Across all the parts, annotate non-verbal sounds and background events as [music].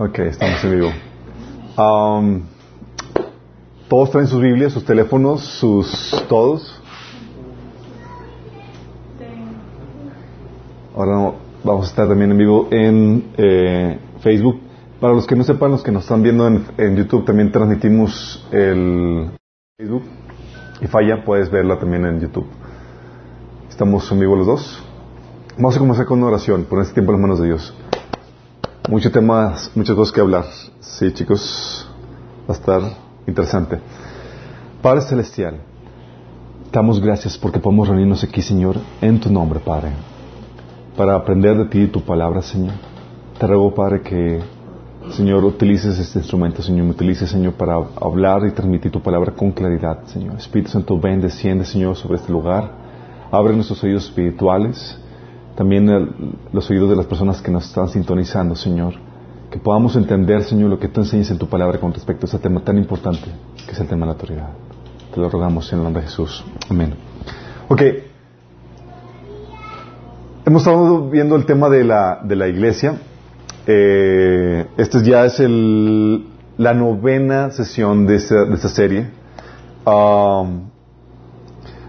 Ok, estamos en vivo. Um, todos traen sus Biblias, sus teléfonos, sus todos. Ahora vamos a estar también en vivo en eh, Facebook. Para los que no sepan, los que nos están viendo en, en YouTube, también transmitimos el Facebook. Y falla, puedes verla también en YouTube. Estamos en vivo los dos. Vamos a comenzar con una oración, poner este tiempo en las manos de Dios. Muchos temas, muchas cosas que hablar. Sí, chicos, va a estar interesante. Padre Celestial, damos gracias porque podemos reunirnos aquí, Señor, en tu nombre, Padre, para aprender de ti y tu palabra, Señor. Te ruego, Padre, que, Señor, utilices este instrumento, Señor, me utilices, Señor, para hablar y transmitir tu palabra con claridad, Señor. Espíritu Santo, ven, desciende, Señor, sobre este lugar. Abre nuestros oídos espirituales también los oídos de las personas que nos están sintonizando, Señor. Que podamos entender, Señor, lo que tú enseñas en tu palabra con respecto a este tema tan importante, que es el tema de la autoridad. Te lo rogamos en el nombre de Jesús. Amén. Ok. Hemos estado viendo el tema de la, de la iglesia. Eh, este ya es el, la novena sesión de esta, de esta serie. Um,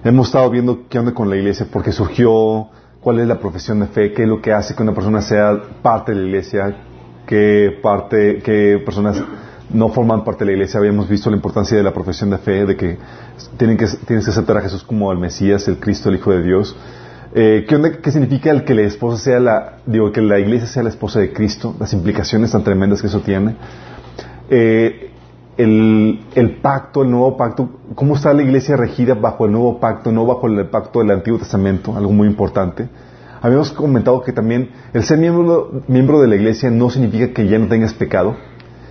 hemos estado viendo qué onda con la iglesia, porque surgió cuál es la profesión de fe, qué es lo que hace que una persona sea parte de la iglesia, qué parte, qué personas no forman parte de la iglesia. Habíamos visto la importancia de la profesión de fe, de que tienen que tienes que aceptar a Jesús como el Mesías, el Cristo, el Hijo de Dios. Eh, ¿qué, ¿Qué significa el que la esposa sea la, digo, que la iglesia sea la esposa de Cristo? Las implicaciones tan tremendas que eso tiene. Eh, el, pacto, el nuevo pacto, cómo está la iglesia regida bajo el nuevo pacto, no bajo el pacto del Antiguo Testamento, algo muy importante. Habíamos comentado que también el ser miembro, miembro de la iglesia no significa que ya no tengas pecado,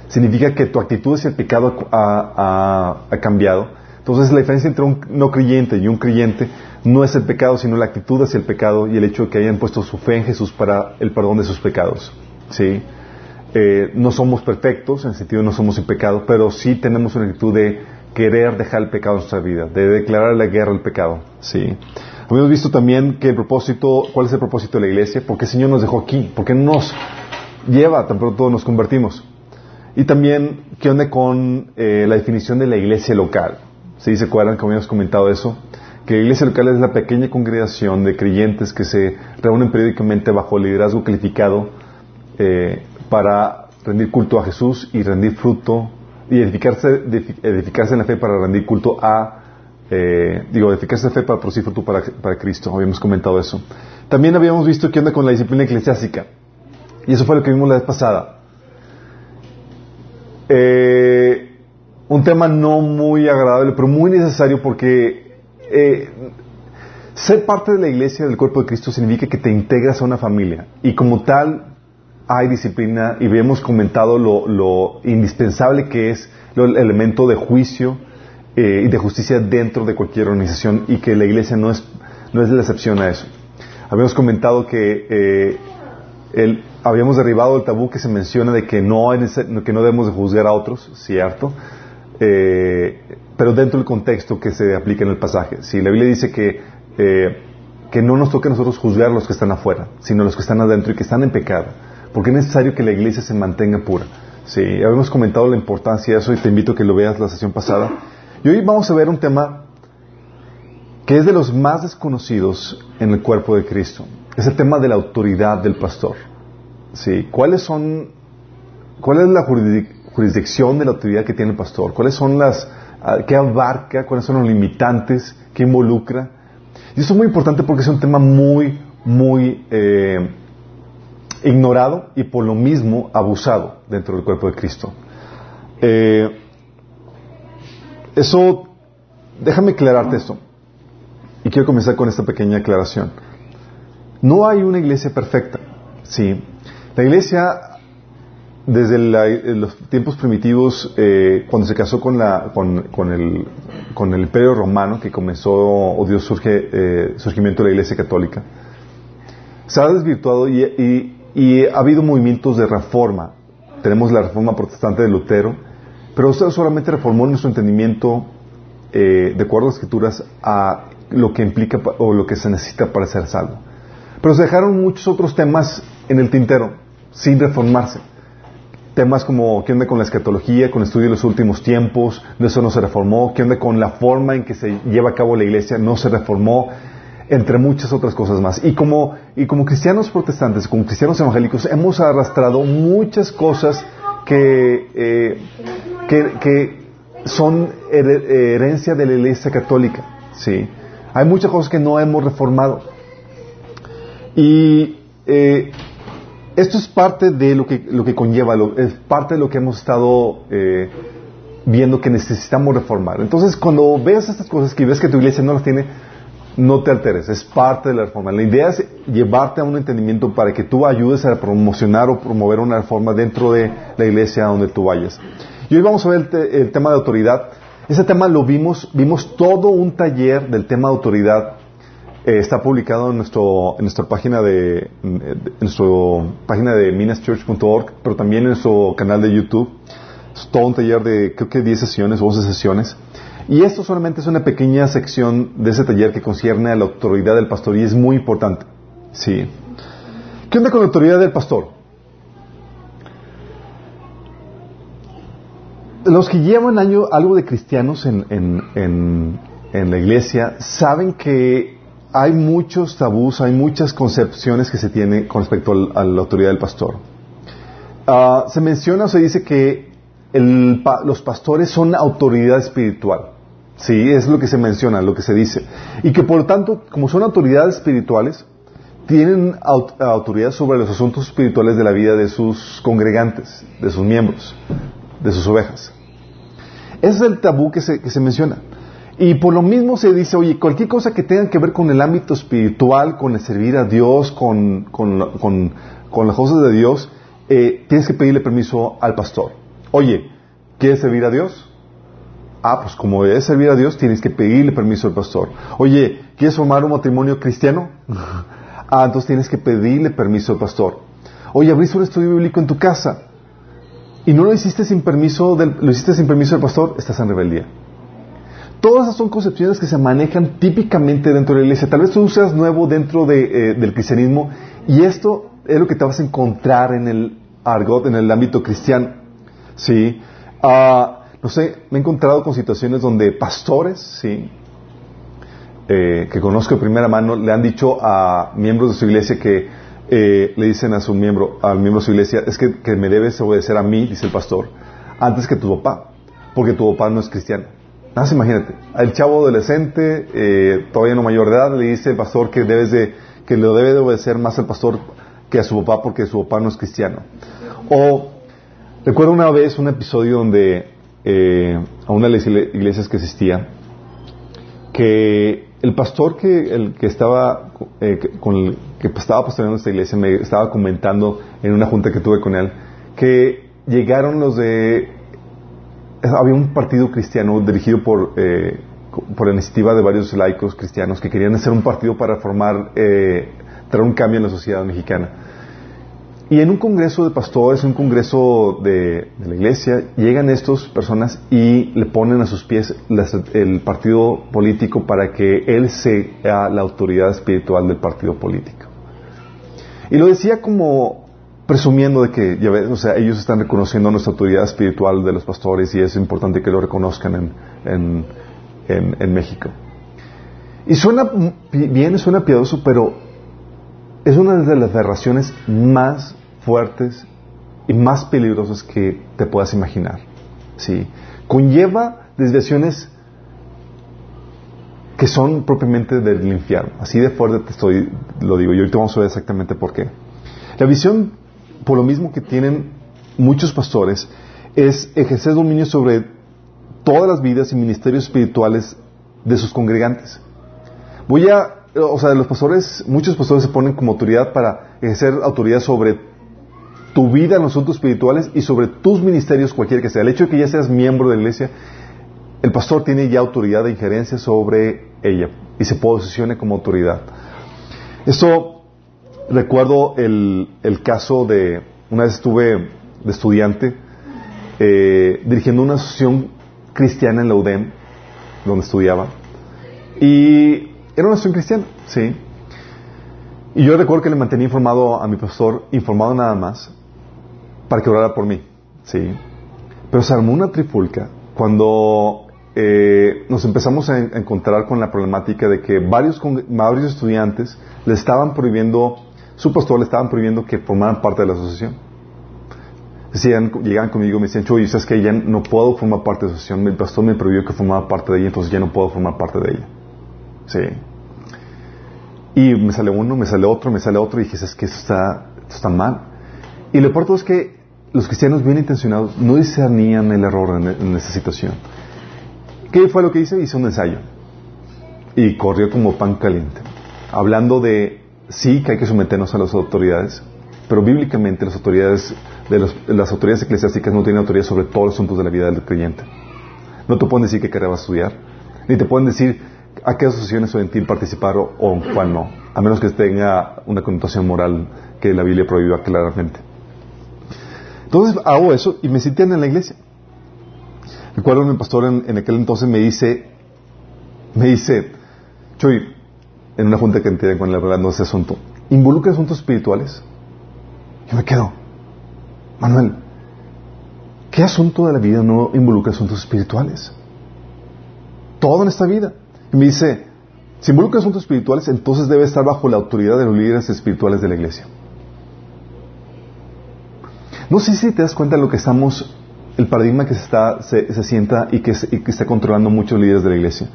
significa que tu actitud hacia el pecado ha, ha, ha cambiado. Entonces la diferencia entre un no creyente y un creyente no es el pecado, sino la actitud hacia el pecado y el hecho de que hayan puesto su fe en Jesús para el perdón de sus pecados. ¿Sí? Eh, no somos perfectos, en el sentido de no somos sin pecado, pero sí tenemos una actitud de querer dejar el pecado en nuestra vida, de declarar la guerra al pecado. ¿sí? Hemos visto también que el propósito, ¿cuál es el propósito de la iglesia? Porque el Señor nos dejó aquí, porque nos lleva tan pronto nos convertimos. Y también, ¿qué onda con eh, la definición de la iglesia local? ¿Sí? ¿Se acuerdan que habíamos comentado eso? Que la iglesia local es la pequeña congregación de creyentes que se reúnen periódicamente bajo liderazgo calificado eh, para rendir culto a Jesús y rendir fruto y edificarse, edificarse en la fe para rendir culto a, eh, digo, edificarse en la fe para producir fruto para, para, Cristo. Habíamos comentado eso. También habíamos visto qué onda con la disciplina eclesiástica. Y eso fue lo que vimos la vez pasada. Eh, un tema no muy agradable, pero muy necesario porque eh, ser parte de la iglesia del cuerpo de Cristo significa que te integras a una familia y como tal hay disciplina y hemos comentado lo, indispensable que es el elemento de juicio eh, y de justicia dentro de cualquier organización y que la iglesia no es, no es la excepción a eso. Habíamos comentado que eh, el, habíamos derribado el tabú que se menciona de que no, que no debemos de juzgar a otros, cierto, eh, pero dentro del contexto que se aplica en el pasaje. Si la Biblia dice que, eh, que no nos toque a nosotros juzgar a los que están afuera, sino a los que están adentro y que están en pecado, porque es necesario que la iglesia se mantenga pura. Sí, habíamos comentado la importancia de eso y te invito a que lo veas la sesión pasada. Y hoy vamos a ver un tema que es de los más desconocidos en el cuerpo de Cristo. Es el tema de la autoridad del pastor. Sí, ¿cuáles son, cuál es la jurisdicción de la autoridad que tiene el pastor? ¿Cuáles son las, qué abarca? ¿Cuáles son los limitantes? ¿Qué involucra? Y esto es muy importante porque es un tema muy, muy eh, ignorado y por lo mismo abusado dentro del cuerpo de Cristo. Eh, eso, déjame aclararte esto. Y quiero comenzar con esta pequeña aclaración. No hay una iglesia perfecta, ¿sí? La iglesia, desde la, los tiempos primitivos, eh, cuando se casó con, la, con, con, el, con, el, imperio romano, que comenzó o dio surge, eh, surgimiento de la iglesia católica, se ha desvirtuado y, y, ha habido movimientos de reforma. Tenemos la reforma protestante de Lutero, pero usted solamente reformó nuestro entendimiento, eh, de acuerdo a las escrituras, a lo que implica o lo que se necesita para ser salvo. Pero se dejaron muchos otros temas en el tintero, sin reformarse. temas como qué onda con la escatología, con el estudio de los últimos tiempos, eso no se reformó, qué onda con la forma en que se lleva a cabo la iglesia, no se reformó, entre muchas otras cosas más. Y como, y como cristianos protestantes, como cristianos evangélicos, hemos arrastrado muchas cosas que, eh, que, que, son herencia de la iglesia católica. ¿sí? Hay muchas cosas que no hemos reformado. Y eh, esto es parte de lo que, lo que conlleva, es parte de lo que hemos estado eh, viendo que necesitamos reformar. Entonces, cuando veas estas cosas que ves que tu iglesia no las tiene, no te alteres, es parte de la reforma. La idea es llevarte a un entendimiento para que tú ayudes a promocionar o promover una reforma dentro de la iglesia donde tú vayas. Y hoy vamos a ver el, tema de autoridad. Ese tema lo vimos, vimos todo un taller del tema de autoridad. Eh, está publicado en, nuestro, en nuestra página de, en nuestro página de minaschurch.org, pero también en nuestro canal de YouTube. Es todo un taller de creo que 10 sesiones o 11 sesiones. Y esto solamente es una pequeña sección de ese taller que concierne a la autoridad del pastor y es muy importante. ¿Qué onda con la autoridad del pastor? Los que llevan año, algo de cristianos en, la iglesia saben que hay muchos tabús, hay muchas concepciones que se tienen con respecto a la autoridad del pastor. Ah, se menciona o se dice que los pastores son autoridad espiritual. Sí, es lo que se menciona, lo que se dice. Y que por lo tanto, como son autoridades espirituales, tienen autoridad sobre los asuntos espirituales de la vida de sus congregantes, de sus miembros, de sus ovejas. Ese es el tabú que se, que se menciona. Y por lo mismo se dice, oye, cualquier cosa que tenga que ver con el ámbito espiritual, con el servir a Dios, con, con, con, con las cosas de Dios, eh, tienes que pedirle permiso al pastor. Oye, ¿quieres servir a Dios? Ah, pues como debes servir a Dios, tienes que pedirle permiso al pastor. Oye, ¿quieres formar un matrimonio cristiano? [laughs] ah, entonces tienes que pedirle permiso al pastor. Oye, abriste un estudio bíblico en tu casa y no lo hiciste sin permiso del, lo hiciste sin permiso del pastor, estás en rebeldía. Todas esas son concepciones que se manejan típicamente dentro de la iglesia. Tal vez tú seas nuevo dentro de, eh, del cristianismo y esto es lo que te vas a encontrar en el argot, en el ámbito cristiano. Sí. Ah, no sé, me he encontrado con situaciones donde pastores, sí, eh, que conozco de primera mano, le han dicho a miembros de su iglesia que eh, le dicen a su miembro, al miembro de su iglesia, es que, me debes obedecer a mí, dice el pastor, antes que tu papá, porque tu papá no es cristiano. Nada más imagínate, al chavo adolescente, eh, todavía no mayor de edad, le dice el pastor que debes de, que lo debe de obedecer más al pastor que a su papá porque su papá no es cristiano. O recuerdo una vez un episodio donde eh, a una de las iglesias que asistía, que el pastor que, el que estaba eh, con el, que estaba pastoreando esta iglesia me estaba comentando en una junta que tuve con él que llegaron los de había un partido cristiano dirigido por eh, por la iniciativa de varios laicos cristianos que querían hacer un partido para formar eh, traer un cambio en la sociedad mexicana y en un congreso de pastores, un congreso de, la iglesia, llegan estas personas y le ponen a sus pies el partido político para que él sea la autoridad espiritual del partido político. Y lo decía como presumiendo de que, ya ves, o sea, ellos están reconociendo nuestra autoridad espiritual de los pastores y es importante que lo reconozcan en México. Y suena bien, suena piadoso, pero es una de las aberraciones más fuertes y más peligrosas que te puedas imaginar. ¿sí? Conlleva desviaciones que son propiamente del infierno. Así de fuerte te estoy, lo digo, y ahorita vamos a ver exactamente por qué. La visión, por lo mismo que tienen muchos pastores, es ejercer dominio sobre todas las vidas y ministerios espirituales de sus congregantes. Voy a, o sea, los pastores, muchos pastores se ponen como autoridad para ejercer autoridad sobre tu vida en los asuntos espirituales y sobre tus ministerios, cualquiera que sea. El hecho de que ya seas miembro de la iglesia, el pastor tiene ya autoridad de injerencia sobre ella y se posicione como autoridad. Esto, recuerdo el, caso de, una vez estuve de estudiante eh, dirigiendo una asociación cristiana en la UDEM, donde estudiaba, y era una asociación cristiana, sí. Y yo recuerdo que le mantenía informado a mi pastor, informado nada más, para que orara por mí. ¿sí? Pero se armó una trifulca cuando eh, nos empezamos a, encontrar con la problemática de que varios, varios estudiantes le estaban prohibiendo, su pastor le estaban prohibiendo que formaran parte de la asociación. Decían, llegaban conmigo y me decían, Chuy, es que ya no puedo formar parte de la asociación, el pastor me prohibió que formara parte de ella, entonces ya no puedo formar parte de ella. Sí. Y me sale uno, me sale otro, me sale otro, y dije, es que esto está, esto está mal. Y lo peor es que los cristianos bien intencionados no discernían el error en, en esa situación. ¿Qué fue lo que hice? Hice un ensayo. Y corrió como pan caliente. Hablando de, sí, que hay que someternos a las autoridades, pero bíblicamente las autoridades, de las autoridades eclesiásticas no tienen autoridad sobre todos los asuntos de la vida del creyente. No te pueden decir qué carrera vas a estudiar, ni te pueden decir a qué asociaciones estudiantil participar o, o cuál no, a menos que tenga una connotación moral que la Biblia prohíba claramente. Entonces hago eso y me sientan en la iglesia. Recuerdo mi pastor en, aquel entonces me dice, me dice, Chuy, en una junta que entiende con el hablando ese asunto, ¿involucra asuntos espirituales? Yo me quedo, Manuel, ¿qué asunto de la vida no involucra asuntos espirituales? Todo en esta vida. Y me dice, si involucra asuntos espirituales, entonces debe estar bajo la autoridad de los líderes espirituales de la iglesia. No sé si te das cuenta de lo que estamos el paradigma que se, está, se, sienta y que, está controlando muchos líderes de la iglesia.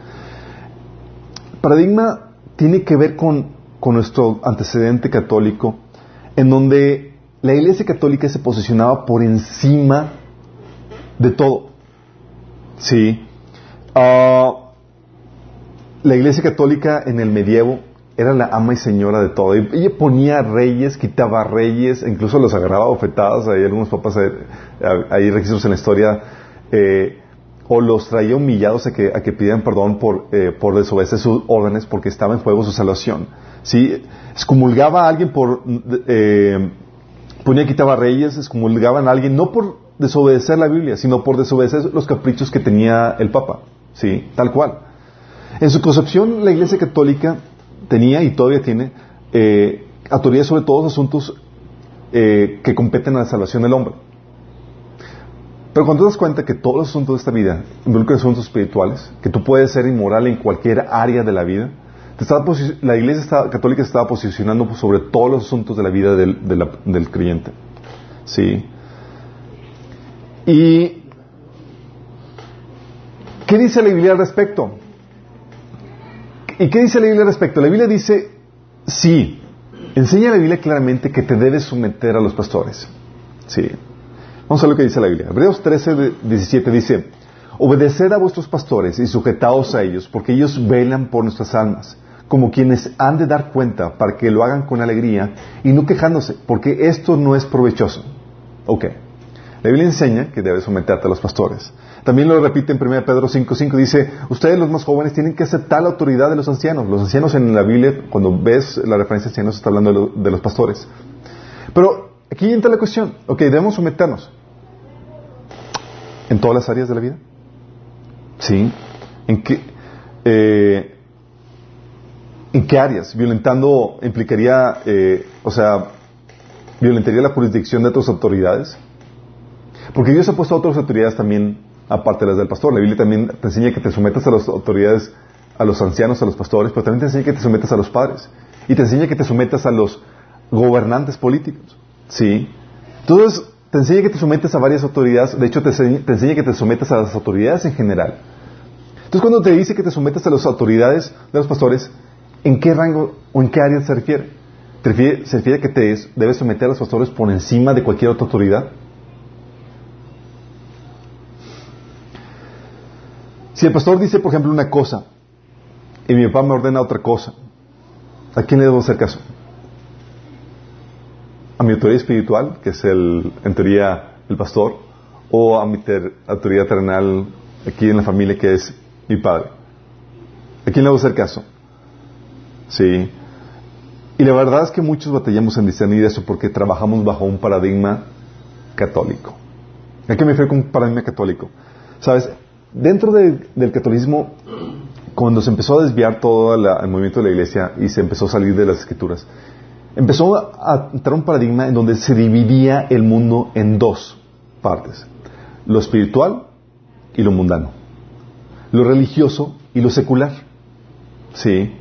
El paradigma tiene que ver con, con nuestro antecedente católico, en donde la iglesia católica se posicionaba por encima de todo. Sí. Ah, la iglesia católica en el medievo era la ama y señora de todo. Ella ponía reyes, quitaba reyes, incluso los agarraba bofetadas. Hay algunos papás, eh, hay, registros en la historia, eh, o los traía humillados a que, a que pidieran perdón por, eh, por desobedecer sus órdenes porque estaba en juego su salvación. ¿Sí? Excomulgaba a alguien por, eh, ponía quitaba reyes, excomulgaban a alguien no por desobedecer la Biblia, sino por desobedecer los caprichos que tenía el Papa. ¿Sí? Tal cual. En su concepción, la Iglesia Católica tenía y todavía tiene eh, autoridad sobre todos los asuntos eh, que competen a la salvación del hombre. Pero cuando te das cuenta que todos los asuntos de esta vida involucran asuntos espirituales, que tú puedes ser inmoral en cualquier área de la vida, la Iglesia Católica se estaba posicionando sobre todos los asuntos de la vida del, del creyente. ¿Sí? ¿Y qué dice la Biblia al respecto? ¿Y qué dice la Biblia al respecto? La Biblia dice, sí, enseña la Biblia claramente que te debes someter a los pastores. Sí. Vamos a ver lo que dice la Biblia. Hebreos 13, 17 dice, obedeced a vuestros pastores y sujetaos a ellos, porque ellos velan por nuestras almas, como quienes han de dar cuenta para que lo hagan con alegría y no quejándose, porque esto no es provechoso. Ok. La Biblia enseña que debes someterte a los pastores. También lo repite en 1 Pedro 5.5, dice, ustedes los más jóvenes tienen que aceptar la autoridad de los ancianos. Los ancianos en la Biblia, cuando ves la referencia a ancianos, está hablando de, los pastores. Pero aquí entra la cuestión, ok, debemos someternos. ¿En todas las áreas de la vida? Sí. ¿En qué, eh, ¿en qué áreas? Violentando implicaría, eh, o sea, violentaría la jurisdicción de otras autoridades. Porque Dios ha puesto a otras autoridades también aparte de las del pastor. La Biblia también te enseña que te sometas a las autoridades, a los ancianos, a los pastores, pero también te enseña que te sometas a los padres. Y te enseña que te sometas a los gobernantes políticos. ¿Sí? Entonces, te enseña que te sometas a varias autoridades. De hecho, te enseña, que te sometas a las autoridades en general. Entonces, cuando te dice que te sometas a las autoridades de los pastores, ¿en qué rango o en qué área se refiere? se refiere a que te debes someter a los pastores por encima de cualquier otra autoridad. Si el pastor dice, por ejemplo, una cosa y mi papá me ordena otra cosa, ¿a quién le debo hacer caso? ¿A mi autoridad espiritual, que es el, en teoría el pastor, o a mi autoridad terrenal aquí en la familia, que es mi padre? ¿A quién le debo hacer caso? Sí. Y la verdad es que muchos batallamos en discernir eso porque trabajamos bajo un paradigma católico. ¿A qué me refiero con un paradigma católico? ¿Sabes? Dentro del catolicismo, cuando se empezó a desviar todo el movimiento de la iglesia y se empezó a salir de las escrituras, empezó a entrar un paradigma en donde se dividía el mundo en dos. partes. Lo espiritual y lo mundano. Lo religioso y lo secular. Sí.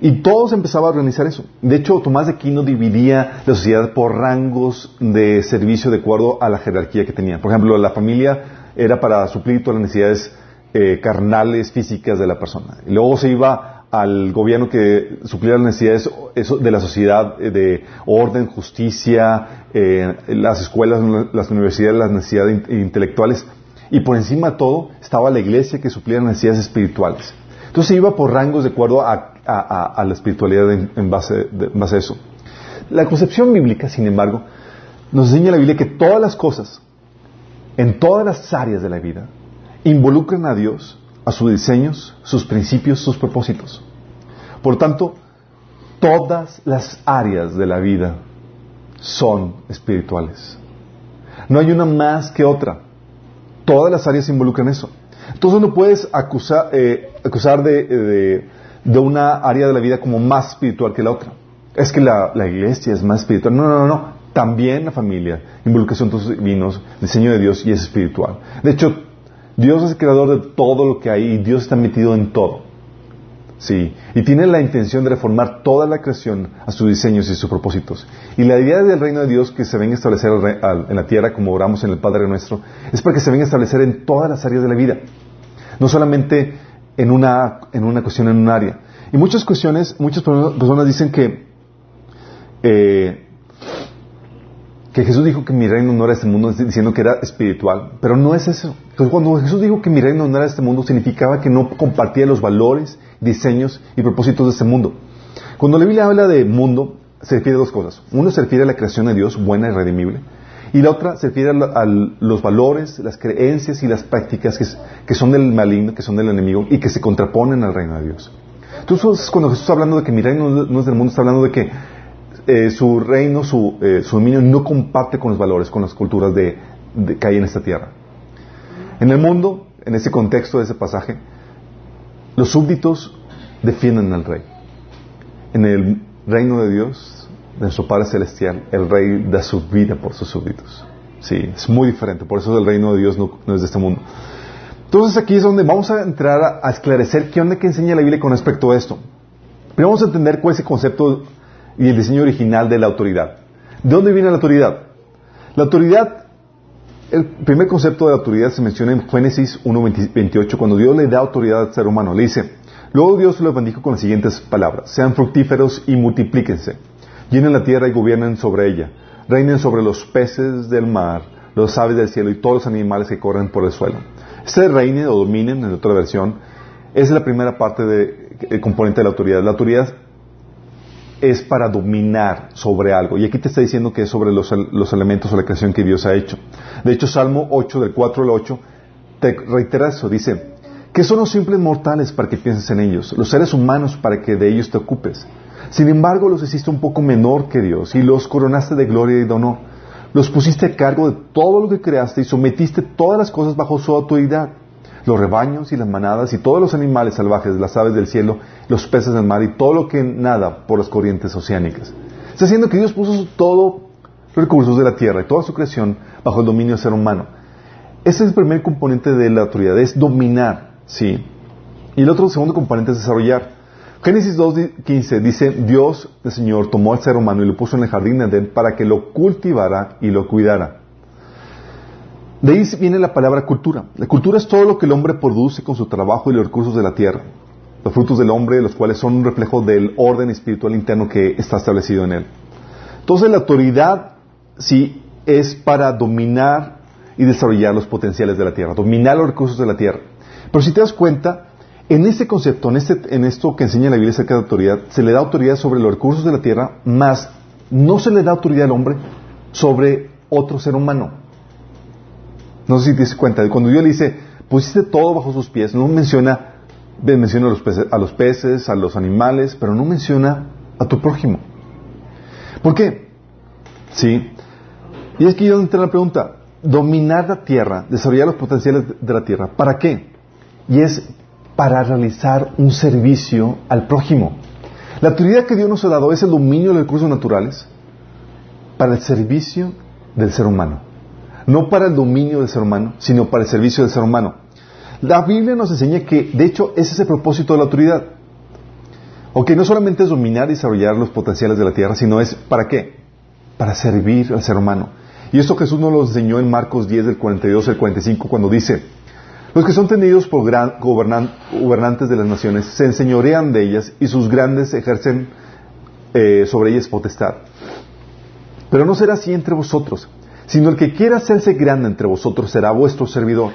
Y todo se empezaba a organizar eso. De hecho, Tomás de Aquino dividía la sociedad por rangos de servicio de acuerdo a la jerarquía que tenía. Por ejemplo, la familia era para suplir todas las necesidades eh, carnales, físicas de la persona. Y luego se iba al gobierno que supliera las necesidades de la sociedad eh, de orden, justicia, eh, las escuelas, las universidades, las necesidades intelectuales. Y por encima de todo estaba la iglesia que suplía las necesidades espirituales. Entonces se iba por rangos de acuerdo a, la espiritualidad en, base, en base a eso. La concepción bíblica, sin embargo, nos enseña la Biblia que todas las cosas, en todas las áreas de la vida, involucran a Dios, a sus diseños, sus principios, sus propósitos. Por tanto, todas las áreas de la vida son espirituales. No hay una más que otra. Todas las áreas involucran eso. Entonces no puedes acusar, eh, acusar de, de, una área de la vida como más espiritual que la otra. Es que la, iglesia es más espiritual. No, no, no. También la familia, involucración de divinos, diseño de Dios y es espiritual. De hecho, Dios es el creador de todo lo que hay y Dios está metido en todo. Sí, y tiene la intención de reformar toda la creación a sus diseños y sus propósitos. Y la idea del reino de Dios que se venga a establecer en la tierra, como oramos en el Padre nuestro, es para que se venga a establecer en todas las áreas de la vida. No solamente en una, en una cuestión, en un área. Y muchas cuestiones, muchas personas dicen que eh, que Jesús dijo que mi reino no era este mundo, diciendo que era espiritual, pero no es eso. cuando Jesús dijo que mi reino no era este mundo, significaba que no compartía los valores, diseños y propósitos de este mundo. Cuando la Biblia habla de mundo, se refiere a dos cosas. Uno se refiere a la creación de Dios, buena y redimible, y la otra se refiere a, los valores, las creencias y las prácticas que, son del maligno, que son del enemigo y que se contraponen al reino de Dios. Entonces, cuando Jesús está hablando de que mi reino no es del mundo, está hablando de que eh, su reino, su, eh, su, dominio no comparte con los valores, con las culturas de, que hay en esta tierra. En el mundo, en ese contexto de ese pasaje, los súbditos defienden al rey. En el reino de Dios, de nuestro Padre Celestial, el rey da su vida por sus súbditos. Sí, es muy diferente. Por eso el reino de Dios no, es de este mundo. Entonces aquí es donde vamos a entrar a, esclarecer qué onda que enseña la Biblia con respecto a esto. Pero vamos a entender cuál es el concepto y el diseño original de la autoridad. ¿De dónde viene la autoridad? La autoridad, el primer concepto de la autoridad se menciona en Génesis 1.28, cuando Dios le da autoridad al ser humano. Le dice, luego Dios lo bendijo con las siguientes palabras, sean fructíferos y multiplíquense, llenen la tierra y gobiernen sobre ella, reinen sobre los peces del mar, los aves del cielo y todos los animales que corren por el suelo. Este reine o dominen, en otra versión, es la primera parte del componente de la autoridad. La autoridad es para dominar sobre algo. Y aquí te está diciendo que es sobre los, elementos o la creación que Dios ha hecho. De hecho, Salmo 8, del 4 al 8, te reitera eso. Dice, que son los simples mortales para que pienses en ellos? Los seres humanos para que de ellos te ocupes. Sin embargo, los hiciste un poco menor que Dios y los coronaste de gloria y de honor. Los pusiste a cargo de todo lo que creaste y sometiste todas las cosas bajo su autoridad los rebaños y las manadas y todos los animales salvajes, las aves del cielo, los peces del mar y todo lo que nada por las corrientes oceánicas. Está diciendo que Dios puso todos los recursos de la tierra y toda su creación bajo el dominio del ser humano. Ese es el primer componente de la autoridad, es dominar, ¿sí? Y el otro segundo componente es desarrollar. Génesis 2.15 dice, Dios, el Señor, tomó al ser humano y lo puso en el jardín de Edén para que lo cultivara y lo cuidara. De ahí viene la palabra cultura. La cultura es todo lo que el hombre produce con su trabajo y los recursos de la tierra. Los frutos del hombre, los cuales son un reflejo del orden espiritual interno que está establecido en él. Entonces la autoridad sí es para dominar y desarrollar los potenciales de la tierra, dominar los recursos de la tierra. Pero si te das cuenta, en este concepto, en, este, en esto que enseña la Biblia acerca de autoridad, se le da autoridad sobre los recursos de la tierra, más no se le da autoridad al hombre sobre otro ser humano. No sé si te das cuenta, cuando Dios le dice, pusiste todo bajo sus pies, no menciona, menciona a los, peces, a los animales, pero no menciona a tu prójimo. ¿Por qué? Sí. Y es que yo entra la pregunta, dominar la tierra, desarrollar los potenciales de la tierra, ¿para qué? Y es para realizar un servicio al prójimo. La autoridad que Dios nos ha dado es el dominio de los recursos naturales para el servicio del ser humano. No para el dominio del ser humano, sino para el servicio del ser humano. La Biblia nos enseña que, de hecho, ese es el propósito de la autoridad. Ok, no solamente es dominar y desarrollar los potenciales de la tierra, sino es ¿para qué? Para servir al ser humano. Y esto Jesús nos lo enseñó en Marcos 10 del 42 al 45 cuando dice, los que son tenidos por gran, gobernantes de las naciones se enseñorean de ellas y sus grandes ejercen eh, sobre ellas potestad. Pero no será así entre vosotros, sino el que quiera hacerse grande entre vosotros será vuestro servidor.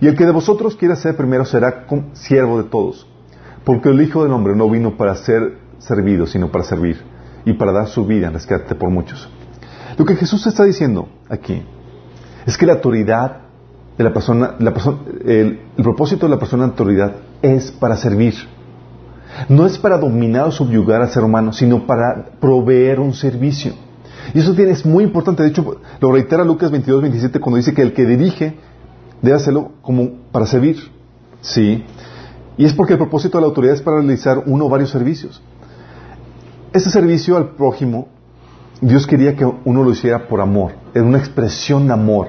Y el que de vosotros quiera ser primero será siervo de todos. Porque el Hijo del Hombre no vino para ser servido, sino para servir y para dar su vida en rescate por muchos. Lo que Jesús está diciendo aquí es que la autoridad de la persona, el, propósito de la persona de autoridad es para servir. No es para dominar o subyugar al ser humano, sino para proveer un servicio. Y eso tiene, es muy importante. De hecho, lo reitera Lucas 22, 27 cuando dice que el que dirige debe hacerlo como para servir. Sí. Y es porque el propósito de la autoridad es para realizar uno o varios servicios. Ese servicio al prójimo, Dios quería que uno lo hiciera por amor. Es una expresión de amor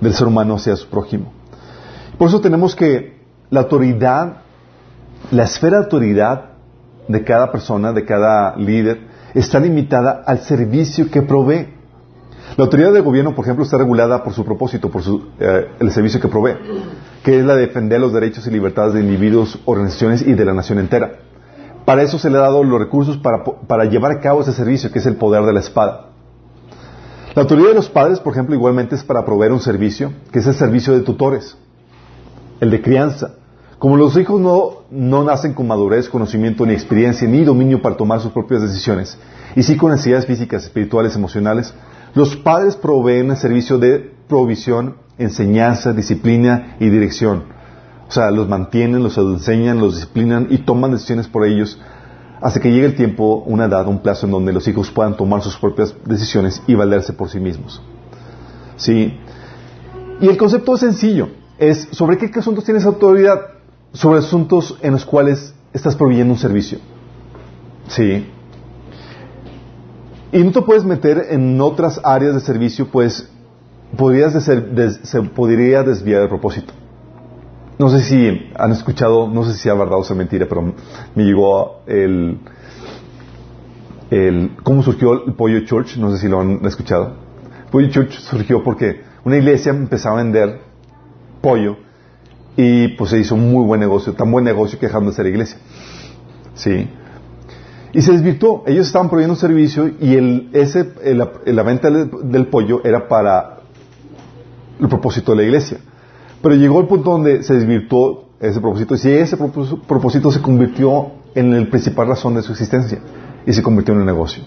del ser humano hacia su prójimo. Por eso tenemos que la autoridad, la esfera de autoridad de cada persona, de cada líder, está limitada al servicio que provee. La autoridad del gobierno, por ejemplo, está regulada por su propósito, por eh, el servicio que provee, que es la de defender los derechos y libertades de individuos, organizaciones y de la nación entera. Para eso se le ha dado los recursos para, para llevar a cabo ese servicio, que es el poder de la espada. La autoridad de los padres, por ejemplo, igualmente es para proveer un servicio, que es el servicio de tutores, el de crianza. Como los hijos no, no nacen con madurez, conocimiento, ni experiencia, ni dominio para tomar sus propias decisiones, y sí con necesidades físicas, espirituales, emocionales, los padres proveen el servicio de provisión, enseñanza, disciplina y dirección. O sea, los mantienen, los enseñan, los disciplinan y toman decisiones por ellos hasta que llegue el tiempo, una edad, un plazo en donde los hijos puedan tomar sus propias decisiones y valerse por sí mismos. ¿Sí? Y el concepto es sencillo. Es sobre qué asuntos tienes autoridad. Sobre asuntos en los cuales estás proveyendo un servicio. ¿Sí? Y no te puedes meter en otras áreas de servicio, pues podrías se podría desviar el propósito. No sé si han escuchado, no sé si sea verdad o mentira, pero me llegó el, el cómo surgió el Pollo Church, no sé si lo han escuchado. Pollo Church surgió porque una iglesia empezaba a vender pollo y pues se hizo un muy buen negocio, tan buen negocio que dejaron de ser iglesia. ¿Sí? Y se desvirtuó. Ellos estaban proveyendo un servicio y el, ese, la venta del pollo era para el propósito de la iglesia. Pero llegó el punto donde se desvirtuó ese propósito y ese propósito se convirtió en la principal razón de su existencia y se convirtió en un negocio.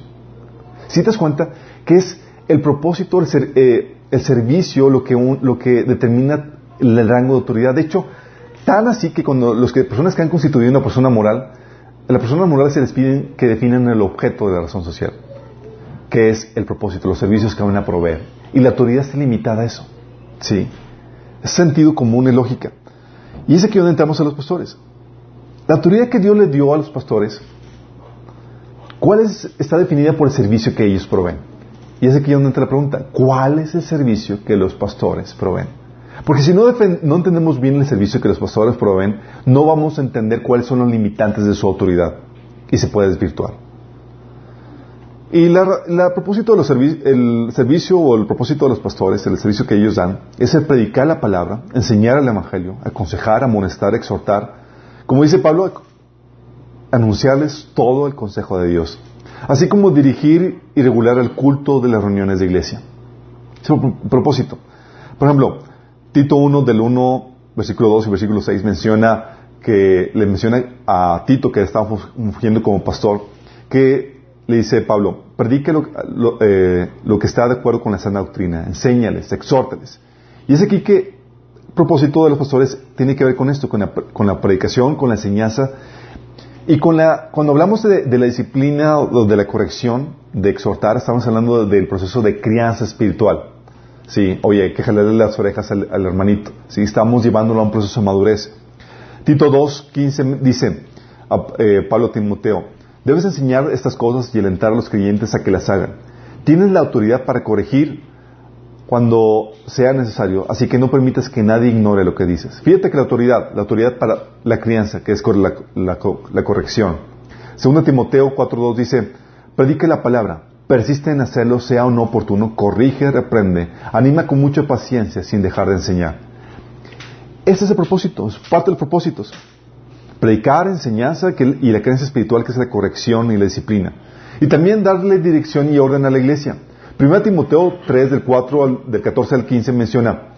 Si te das cuenta que es el propósito, el, eh, el servicio lo que, lo que determina el rango de autoridad. De hecho, tan así que cuando las personas que han constituido una persona moral, a la persona moral se les piden que definan el objeto de la razón social, que es el propósito, los servicios que van a proveer. Y la autoridad está limitada a eso. ¿Sí? Es sentido común y lógica. Y es aquí donde entramos a los pastores. La autoridad que Dios le dio a los pastores, ¿cuál es, está definida por el servicio que ellos proveen? Y es aquí donde entra la pregunta, ¿cuál es el servicio que los pastores proveen? Porque si no, no entendemos bien el servicio que los pastores proveen, no vamos a entender cuáles son los limitantes de su autoridad y se puede desvirtuar. Y la, propósito de los el servicio o el propósito de los pastores, el servicio que ellos dan, es el predicar la palabra, enseñar el evangelio, aconsejar, amonestar, exhortar. Como dice Pablo, anunciarles todo el consejo de Dios. Así como dirigir y regular el culto de las reuniones de iglesia. Es un propósito. Por ejemplo, Tito 1 del 1, versículo 2 y versículo 6 menciona que le menciona a Tito que estaba fungiendo como pastor que le dice Pablo, predique eh, lo, que está de acuerdo con la sana doctrina, enséñales, exhórtales. Y es aquí que el propósito de los pastores tiene que ver con esto, con la, predicación, con la enseñanza y con la, cuando hablamos de, la disciplina o de la corrección, de exhortar, estamos hablando del proceso de crianza espiritual. Sí, oye, que jalarle las orejas al, hermanito. Sí, estamos llevándolo a un proceso de madurez. Tito 2, 15 dice, a, eh, Pablo Timoteo, Debes enseñar estas cosas y alentar a los creyentes a que las hagan. Tienes la autoridad para corregir cuando sea necesario, así que no permitas que nadie ignore lo que dices. Fíjate que la autoridad, la autoridad para la crianza, que es la, la corrección. Segundo Timoteo 4.2 dice, predique la palabra, persiste en hacerlo, sea o no oportuno, corrige, reprende, anima con mucha paciencia sin dejar de enseñar. Ese es el propósito, es parte del propósito. Predicar, enseñanza y la creencia espiritual que es la corrección y la disciplina. Y también darle dirección y orden a la iglesia. Primero Timoteo 3 del 4 del 14 al 15 menciona,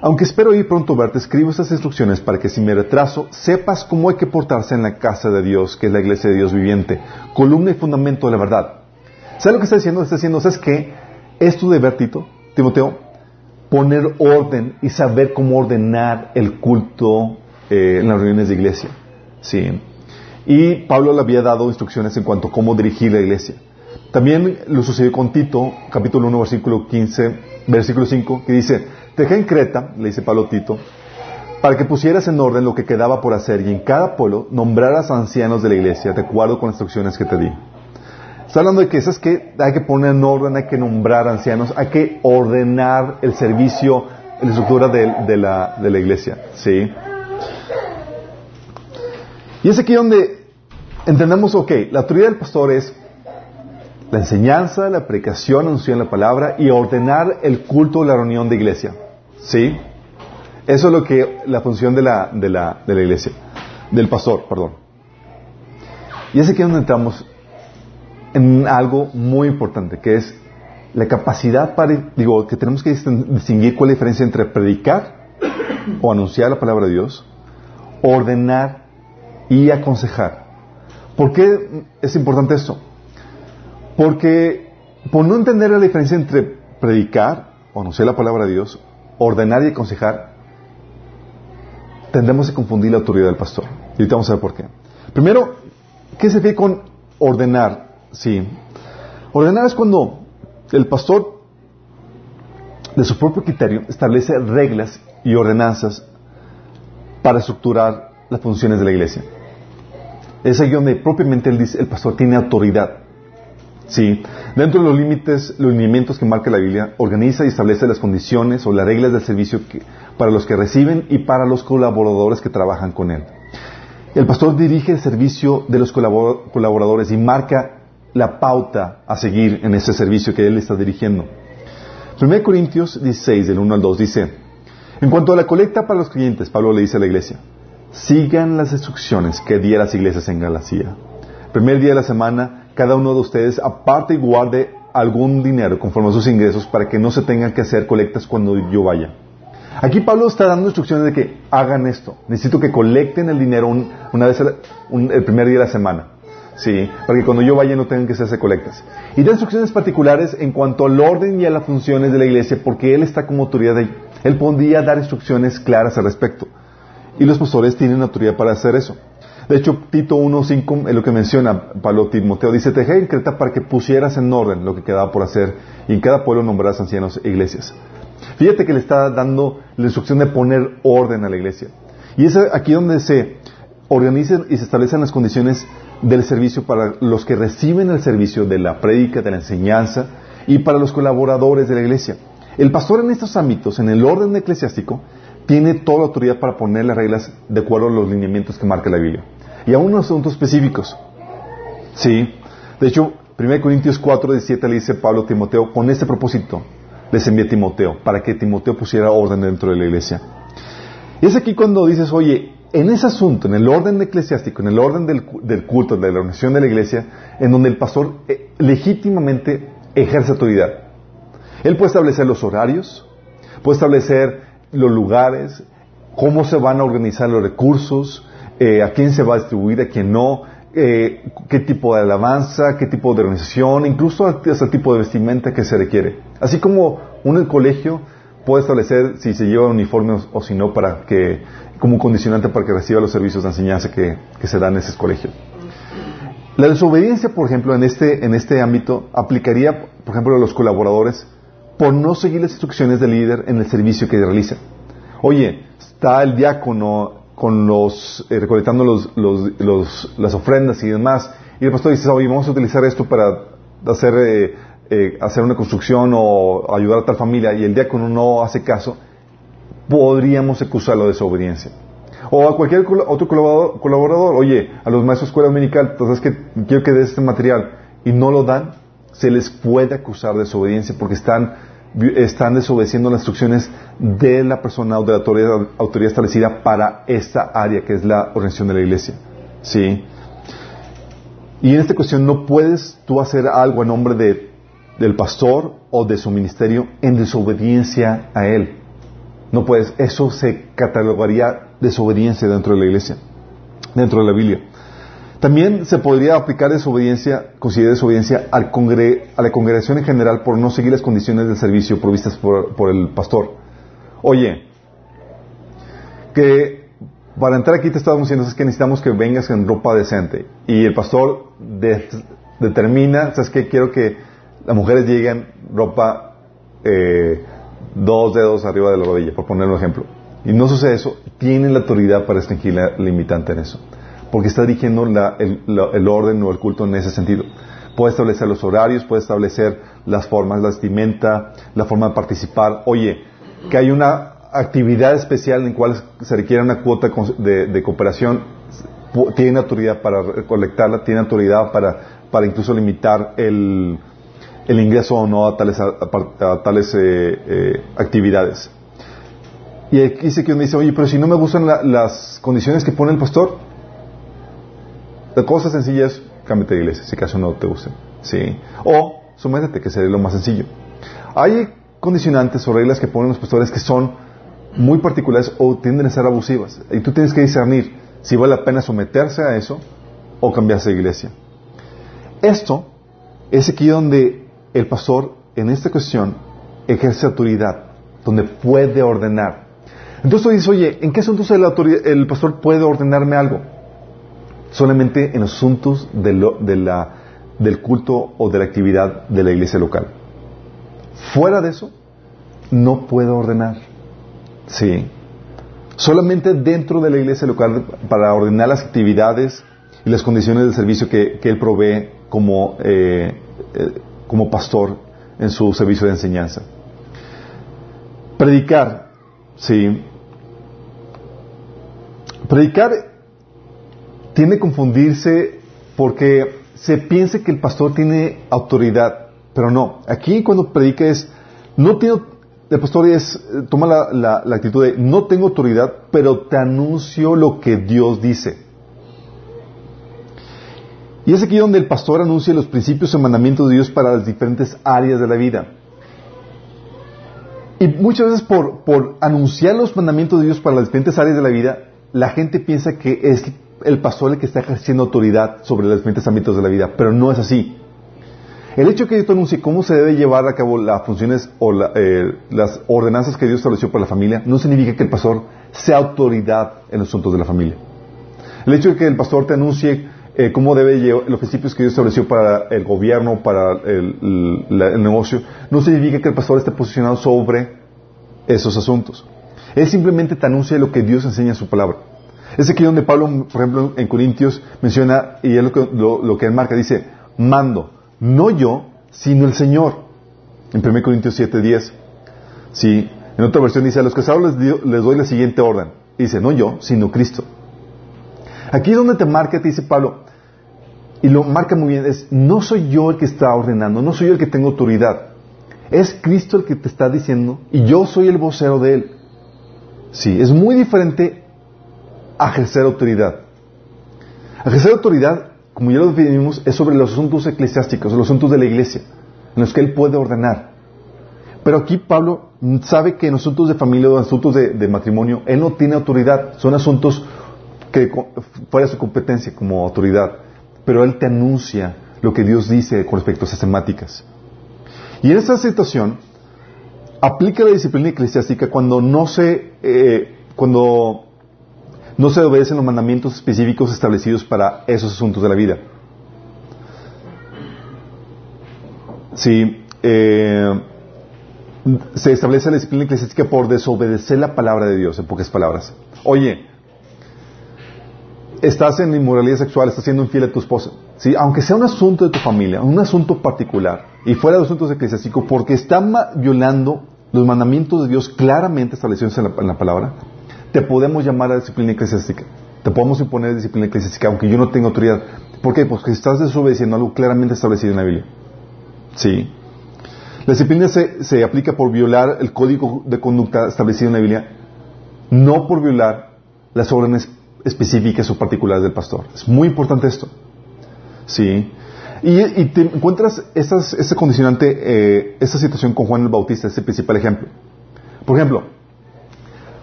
aunque espero ir pronto verte, escribo estas instrucciones para que si me retraso, sepas cómo hay que portarse en la casa de Dios, que es la iglesia de Dios viviente, columna y fundamento de la verdad. ¿Sabes lo que está diciendo? Está diciendo, ¿sabes qué? Es tu deber, Tito, Timoteo, poner orden y saber cómo ordenar el culto eh, en las reuniones de iglesia. Sí. Y Pablo le había dado instrucciones en cuanto a cómo dirigir la iglesia. También lo sucedió con Tito, capítulo 1, versículo 15, versículo 5, que dice, te dejé en Creta, le dice Pablo a Tito, para que pusieras en orden lo que quedaba por hacer y en cada pueblo nombraras ancianos de la iglesia, de acuerdo con las instrucciones que te di. Está hablando de que es que hay que poner en orden, hay que nombrar ancianos, hay que ordenar el servicio, la estructura de, la, de la iglesia. ¿sí? Y es aquí donde entendemos, ok, la autoridad del pastor es la enseñanza, la predicación, anunciar la palabra y ordenar el culto la reunión de iglesia. ¿Sí? Eso es lo que la función de la, de la, de la iglesia, del pastor, perdón. Y es aquí donde entramos en algo muy importante, que es la capacidad para, digo, que tenemos que distinguir cuál es la diferencia entre predicar o anunciar la palabra de Dios, ordenar y aconsejar. ¿Por qué es importante esto? Porque por no entender la diferencia entre predicar o anunciar la palabra de Dios, ordenar y aconsejar, tendemos a confundir la autoridad del pastor. Y ahorita vamos a ver por qué. Primero, ¿qué se ve con ordenar? Sí. Ordenar es cuando el pastor, de su propio criterio, establece reglas y ordenanzas para estructurar las funciones de la iglesia. Es ahí donde propiamente él dice, el pastor tiene autoridad. Sí, dentro de los límites, los lineamientos que marca la Biblia, organiza y establece las condiciones o las reglas del servicio para los que reciben y para los colaboradores que trabajan con él. El pastor dirige el servicio de los colaboradores y marca la pauta a seguir en ese servicio que él está dirigiendo. 1 Corintios 16, del 1 al 2, dice, en cuanto a la colecta para los clientes, Pablo le dice a la iglesia, sigan las instrucciones que di a las iglesias en Galacia. primer día de la semana, cada uno de ustedes aparte y guarde algún dinero conforme a sus ingresos para que no se tengan que hacer colectas cuando yo vaya. Aquí Pablo está dando instrucciones de que hagan esto. Necesito que colecten el dinero una vez el primer día de la semana. Sí, para que cuando yo vaya no tengan que hacerse colectas. Y da instrucciones particulares en cuanto al orden y a las funciones de la iglesia, porque él está como autoridad de Él podría dar instrucciones claras al respecto. Y los pastores tienen autoridad para hacer eso. De hecho, Tito 1.5 es lo que menciona Pablo Timoteo. Dice, te dejé en Creta para que pusieras en orden lo que quedaba por hacer y en cada pueblo nombrarás ancianos e iglesias. Fíjate que le está dando la instrucción de poner orden a la iglesia. Y es aquí donde se organizan y se establecen las condiciones del servicio para los que reciben el servicio de la prédica, de la enseñanza y para los colaboradores de la iglesia. El pastor en estos ámbitos, en el orden eclesiástico, tiene toda la autoridad para poner las reglas de acuerdo a los lineamientos que marca la Biblia. Y a unos asuntos específicos. Sí. De hecho, 1 Corintios 4, 17 le dice Pablo a Timoteo, con este propósito les envié a Timoteo, para que Timoteo pusiera orden dentro de la iglesia. Y es aquí cuando dices, oye, en ese asunto, en el orden eclesiástico, en el orden del, culto, de la organización de la iglesia, en donde el pastor eh, legítimamente ejerce autoridad. Él puede establecer los horarios, puede establecer los lugares, cómo se van a organizar los recursos, eh, a quién se va a distribuir, a quién no, eh, qué tipo de alabanza, qué tipo de organización, incluso hasta el tipo de vestimenta que se requiere. Así como un colegio puede establecer si se lleva uniforme o, si no para que, como un condicionante para que reciba los servicios de enseñanza que, se dan en ese colegio. La desobediencia, por ejemplo, en este, en este ámbito, aplicaría, por ejemplo, a los colaboradores por no seguir las instrucciones del líder en el servicio que realiza. Oye, está el diácono con los, eh, recolectando los, los, las ofrendas y demás, y el pastor dice, oye, vamos a utilizar esto para hacer eh, eh, hacer una construcción o ayudar a tal familia y el diácono no hace caso, podríamos acusarlo de desobediencia. O a cualquier otro colaborador, oye, a los maestros de escuela dominical, entonces que quiero que des este material y no lo dan, se les puede acusar de desobediencia porque están, están desobedeciendo las instrucciones de la persona o de la autoridad, autoridad establecida para esta área que es la organización de la iglesia. ¿Sí? Y en esta cuestión no puedes tú hacer algo en nombre de, del pastor o de su ministerio en desobediencia a él. No puedes. Eso se catalogaría desobediencia dentro de la iglesia, dentro de la Biblia. También se podría aplicar desobediencia, considerar desobediencia al a la congregación en general por no seguir las condiciones del servicio provistas por, por el pastor. Oye, que para entrar aquí te estábamos diciendo es que necesitamos que vengas en ropa decente. Y el pastor determina, ¿sabes qué? Quiero que las mujeres lleguen ropa eh, dos dedos arriba de la rodilla, por poner un ejemplo. Y no sucede eso, tiene la autoridad para restringir la limitante en eso. Porque está dirigiendo el, orden o el culto en ese sentido. Puede establecer los horarios, puede establecer las formas, la vestimenta, la forma de participar. Oye, que hay una actividad especial en la cual se requiere una cuota de, cooperación, tiene autoridad para recolectarla, tiene autoridad para, para incluso limitar el, el ingreso o no a tales, a, tales eh, eh, actividades. Y aquí dice que uno dice, oye, pero si no me gustan las condiciones que pone el pastor, la cosa sencilla es cámbiate de iglesia, si acaso no te gusta. ¿sí? O sométete, que sería lo más sencillo. Hay condicionantes o reglas que ponen los pastores que son muy particulares o tienden a ser abusivas. Y tú tienes que discernir si vale la pena someterse a eso o cambiarse de iglesia. Esto es aquí donde el pastor, en esta cuestión, ejerce autoridad, donde puede ordenar. Entonces tú dices, oye, ¿en qué asuntos el, pastor puede ordenarme algo? Solamente en asuntos de la, del culto o de la actividad de la iglesia local. Fuera de eso, no puede ordenar. Sí. Solamente dentro de la iglesia local para ordenar las actividades y las condiciones de servicio que, él provee como, eh, eh, como pastor en su servicio de enseñanza. Predicar, sí. Predicar tiene confundirse porque se piensa que el pastor tiene autoridad, pero no. Aquí cuando predica es, no tiene el pastor es, toma la, actitud de, no tengo autoridad, pero te anuncio lo que Dios dice. Y es aquí donde el pastor anuncia los principios y mandamientos de Dios para las diferentes áreas de la vida. Y muchas veces por, anunciar los mandamientos de Dios para las diferentes áreas de la vida, la gente piensa que es el pastor el que está ejerciendo autoridad sobre los diferentes ámbitos de la vida, pero no es así. El hecho que Dios anuncie cómo se debe llevar a cabo las funciones o eh, las ordenanzas que Dios estableció para la familia no significa que el pastor sea autoridad en los asuntos de la familia. El hecho de que el pastor te anuncie eh, cómo debe llevar los principios que Dios estableció para el gobierno, para el, negocio, no significa que el pastor esté posicionado sobre esos asuntos. Él simplemente te anuncia lo que Dios enseña en su palabra. Es aquí donde Pablo, por ejemplo, en Corintios menciona, y es lo que, lo él marca, dice, mando, no yo, sino el Señor. En 1 Corintios 7:10. Sí, en otra versión dice, a los casados les, les doy la siguiente orden. Dice, no yo, sino Cristo. Aquí es donde te marca, te dice Pablo, y lo marca muy bien, es, no soy yo el que está ordenando, no soy yo el que tengo autoridad. Es Cristo el que te está diciendo y yo soy el vocero de Él. Sí, es muy diferente ejercer autoridad. Ejercer autoridad como ya lo definimos, es sobre los asuntos eclesiásticos, los asuntos de la iglesia, en los que él puede ordenar. Pero aquí Pablo sabe que en asuntos de familia o en asuntos de, matrimonio, él no tiene autoridad, son asuntos que fuera su competencia como autoridad, pero él te anuncia lo que Dios dice con respecto a esas temáticas. Y en esta situación, aplica la disciplina eclesiástica cuando no se, eh, cuando no se obedecen los mandamientos específicos establecidos para esos asuntos de la vida. Si eh, se establece la disciplina eclesiástica por desobedecer la palabra de Dios, en pocas palabras. Oye, estás en inmoralidad sexual, estás siendo infiel a tu esposa, ¿sí? aunque sea un asunto de tu familia, un asunto particular, y fuera de los asuntos eclesiásticos, porque está violando los mandamientos de Dios claramente establecidos en la, palabra, te podemos llamar a disciplina eclesiástica. Te podemos imponer disciplina eclesiástica, aunque yo no tenga autoridad. ¿Por qué? Porque estás desobedeciendo algo claramente establecido en la Biblia. ¿Sí? La disciplina se, se aplica por violar el código de conducta establecido en la Biblia, no por violar las órdenes específicas o particulares del pastor. Es muy importante esto. ¿Sí? Y, y te encuentras estas, este condicionante, eh, esta situación con Juan el Bautista, ese principal ejemplo. Por ejemplo,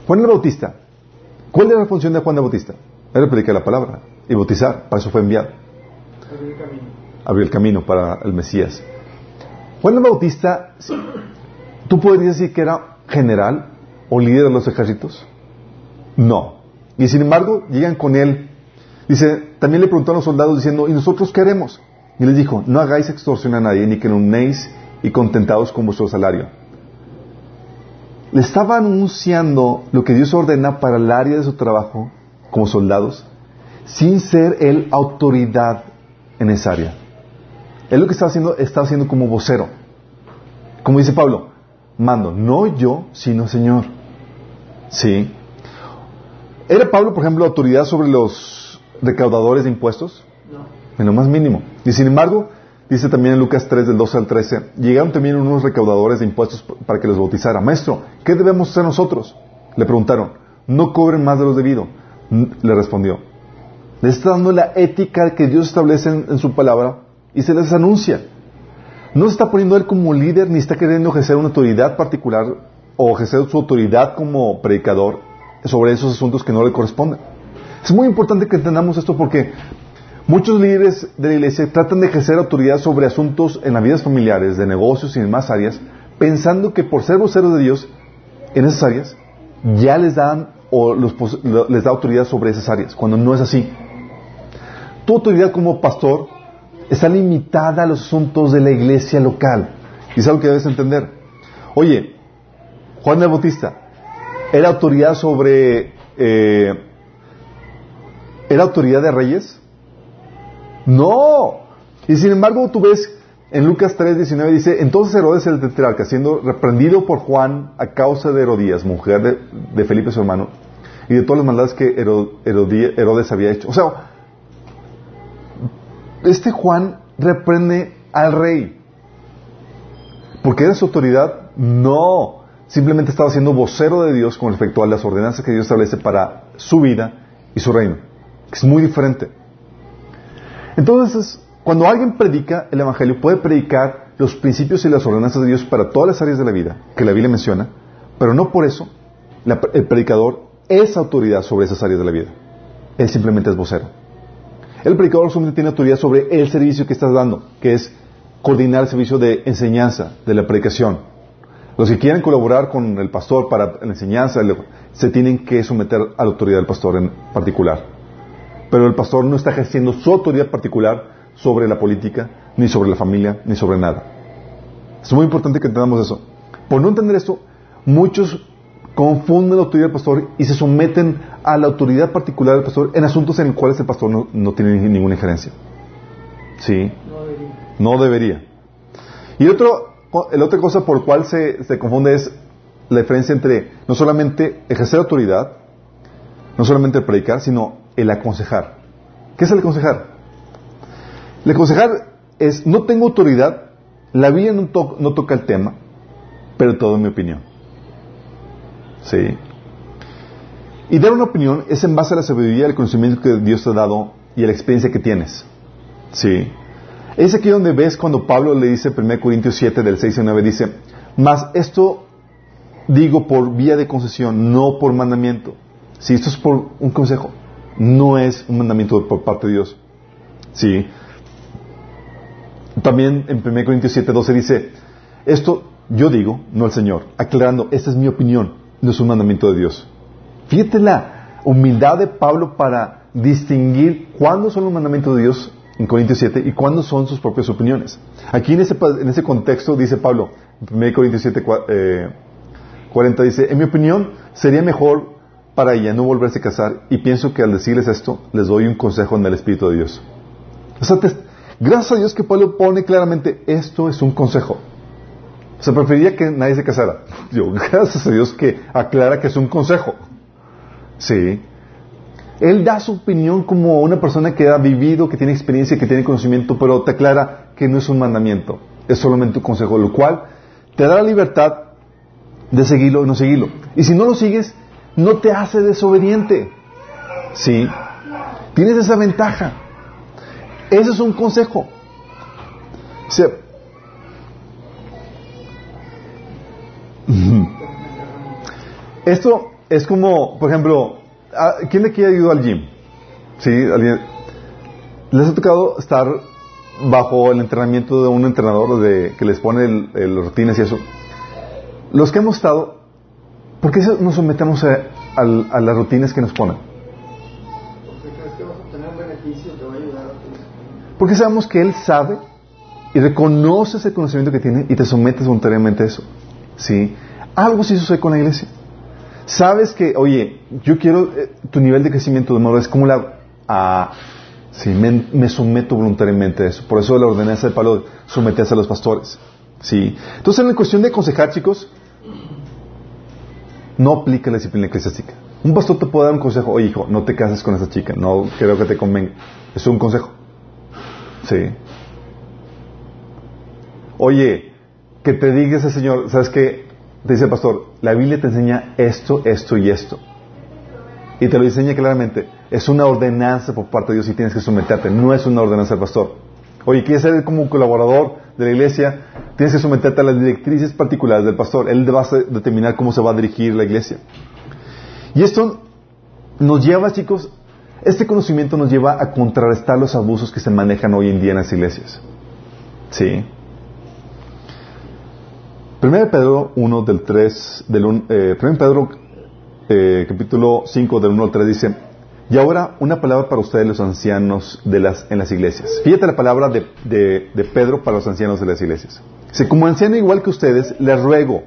Juan el Bautista, ¿cuál era la función de Juan el Bautista? Era predicar la palabra y bautizar, para eso fue enviado. Abrió el camino. Abrió el camino para el Mesías. Juan el Bautista, ¿tú podrías decir que era general o líder de los ejércitos? No. Y sin embargo, llegan con él. Dice, también le preguntaron a los soldados diciendo, ¿y nosotros qué? Y les dijo, no hagáis extorsión a nadie, ni que unéis y contentados con vuestro salario. Le estaba anunciando lo que Dios ordena para el área de su trabajo como soldados, sin ser él autoridad en esa área. Él lo que estaba haciendo, estaba haciendo como vocero. Como dice Pablo, mando, no yo, sino Señor. Sí. ¿Era Pablo, por ejemplo, autoridad sobre los recaudadores de impuestos? No. En lo más mínimo. Y sin embargo, dice también en Lucas 3, del 12 al 13, llegaron también unos recaudadores de impuestos para que los bautizara. Maestro, ¿qué debemos hacer nosotros? Le preguntaron. No cobren más de lo debido. Le respondió. Les está dando la ética que Dios establece en, en su palabra y se les anuncia. No se está poniendo él como líder ni está queriendo ejercer una autoridad particular o ejercer su autoridad como predicador sobre esos asuntos que no le corresponden. Es muy importante que entendamos esto porque muchos líderes de la iglesia tratan de ejercer autoridad sobre asuntos en las vidas familiares, de negocios y demás áreas, pensando que por ser voceros de Dios en esas áreas, ya les dan o los, les da autoridad sobre esas áreas, cuando no es así. Tu autoridad como pastor está limitada a los asuntos de la iglesia local. Y es algo que debes entender. Oye, Juan el Bautista, ¿era autoridad sobre... Eh, ¿Era autoridad de reyes? No. Y sin embargo, tú ves en Lucas 3:19 dice, entonces Herodes el tetrarca, siendo reprendido por Juan a causa de Herodías, mujer de, Felipe su hermano, y de todas las maldades que Herodes había hecho. O sea, este Juan reprende al rey. ¿Porque era su autoridad? No. Simplemente estaba siendo vocero de Dios con respecto a las ordenanzas que Dios establece para su vida y su reino. Es muy diferente. Entonces, cuando alguien predica el Evangelio, puede predicar los principios y las ordenanzas de Dios para todas las áreas de la vida que la Biblia menciona, pero no por eso el predicador es autoridad sobre esas áreas de la vida. Él simplemente es vocero. El predicador solamente tiene autoridad sobre el servicio que estás dando, que es coordinar el servicio de enseñanza, de la predicación. Los que quieren colaborar con el pastor para la enseñanza se tienen que someter a la autoridad del pastor en particular. Pero el pastor no está ejerciendo su autoridad particular sobre la política, ni sobre la familia, ni sobre nada. Es muy importante que entendamos eso. Por no entender esto, muchos confunden la autoridad del pastor y se someten a la autoridad particular del pastor en asuntos en los cuales el pastor no, no tiene ninguna injerencia. ¿Sí? No debería. No debería. Y otro, la otra cosa por la cual se, se confunde es la diferencia entre no solamente ejercer autoridad, no solamente el predicar, sino el aconsejar. ¿Qué es el aconsejar? El aconsejar es, no tengo autoridad, la Biblia no, no toca el tema, pero todo es mi opinión. Sí. Y dar una opinión es en base a la sabiduría, el conocimiento que Dios te ha dado y a la experiencia que tienes. Sí. Es aquí donde ves cuando Pablo le dice en 1 Corintios 7 del 6 al 9, dice, mas esto digo por vía de concesión, no por mandamiento. Si esto es por un consejo, no es un mandamiento por parte de Dios. Sí. También en 1 Corintios 7, 12 dice, esto yo digo, no el Señor, aclarando, esta es mi opinión, no es un mandamiento de Dios. Fíjate la humildad de Pablo para distinguir cuándo son los mandamientos de Dios en Corintios 7 y cuándo son sus propias opiniones. Aquí en ese, en ese contexto dice Pablo, en 1 Corintios 7, eh, 40 dice, en mi opinión sería mejor para ella no volverse a casar y pienso que al decirles esto les doy un consejo en el Espíritu de Dios. O sea, gracias a Dios que Pablo pone claramente esto es un consejo. O sea, preferiría que nadie se casara. [laughs] Yo, gracias a Dios que aclara que es un consejo. Sí. Él da su opinión como una persona que ha vivido, que tiene experiencia, que tiene conocimiento, pero te aclara que no es un mandamiento, es solamente un consejo, lo cual te da la libertad de seguirlo o no seguirlo. Y si no lo sigues, no te hace desobediente. ¿Sí? Tienes esa ventaja. Ese es un consejo. O sea, esto es como, por ejemplo, ¿quién le quiere ayudar al gym? ¿Sí? ¿Alguien? ¿Les ha tocado estar bajo el entrenamiento de un entrenador de, que les pone el, los rutinas y eso? Los que hemos estado, ¿por qué nos sometemos a, a las rutinas que nos ponen? Porque sabemos que Él sabe y reconoce ese conocimiento que tiene y te sometes voluntariamente a eso. ¿Sí? Algo sí sucede con la iglesia. Sabes que, oye, yo quiero eh, tu nivel de crecimiento de modo es como la... Ah, sí, me, someto voluntariamente a eso. Por eso la ordenanza de Pablo someterse a los pastores. ¿Sí? Entonces, en la cuestión de aconsejar, chicos, no aplica la disciplina eclesiástica. Un pastor te puede dar un consejo, oye, hijo, no te cases con esa chica, no creo que te convenga. Es un consejo. Sí. Oye, que te diga ese Señor, ¿sabes qué? Te dice el pastor, la Biblia te enseña esto, esto y esto. Y te lo enseña claramente. Es una ordenanza por parte de Dios y tienes que someterte. No es una ordenanza del pastor. Oye, quieres ser como un colaborador de la iglesia, tienes que someterte a las directrices particulares del pastor. Él va a determinar cómo se va a dirigir la iglesia. Y esto nos lleva, chicos, este conocimiento nos lleva a contrarrestar los abusos que se manejan hoy en día en las iglesias. ¿Sí? 1 Pedro 1 del 3, del, eh, 1 Pedro eh, capítulo 5 del 1 al 3 dice, y ahora una palabra para ustedes los ancianos de las, en las iglesias. Fíjate la palabra de, de, Pedro para los ancianos de las iglesias. Dice, como anciano igual que ustedes, les ruego,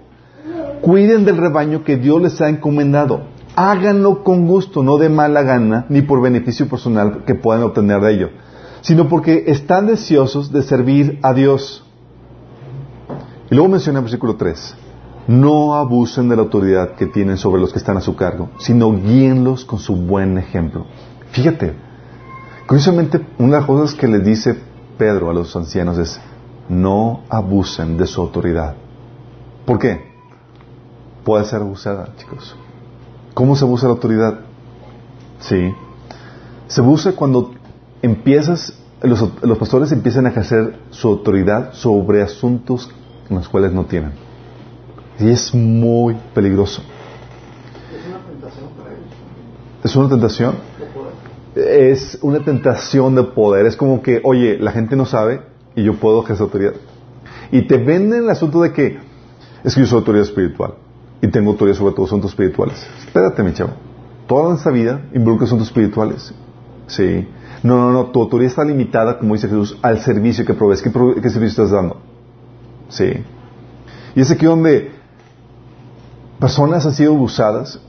cuiden del rebaño que Dios les ha encomendado. Háganlo con gusto, no de mala gana, ni por beneficio personal que puedan obtener de ello, sino porque están deseosos de servir a Dios. Y luego menciona el versículo 3, no abusen de la autoridad que tienen sobre los que están a su cargo, sino guíenlos con su buen ejemplo. Fíjate, curiosamente, una de las cosas que le dice Pedro a los ancianos es, no abusen de su autoridad. ¿Por qué? Puede ser abusada, chicos. ¿Cómo se abusa la autoridad? Sí. Se abusa cuando empiezas, los, los pastores empiezan a ejercer su autoridad sobre asuntos en los cuales no tienen. Y es muy peligroso. Es una tentación para ellos. ¿Es una tentación? Es una tentación de poder. Es como que, oye, la gente no sabe y yo puedo ejercer autoridad. Y te venden el asunto de que es que yo soy autoridad espiritual y tengo autoridad sobre todos asuntos espirituales. Espérate, mi chavo. Toda esta vida involucra asuntos espirituales. Sí. No, no, no. Tu autoridad está limitada, como dice Jesús, al servicio que provees. ¿Qué, qué servicio estás dando? Sí. Y es aquí donde personas han sido abusadas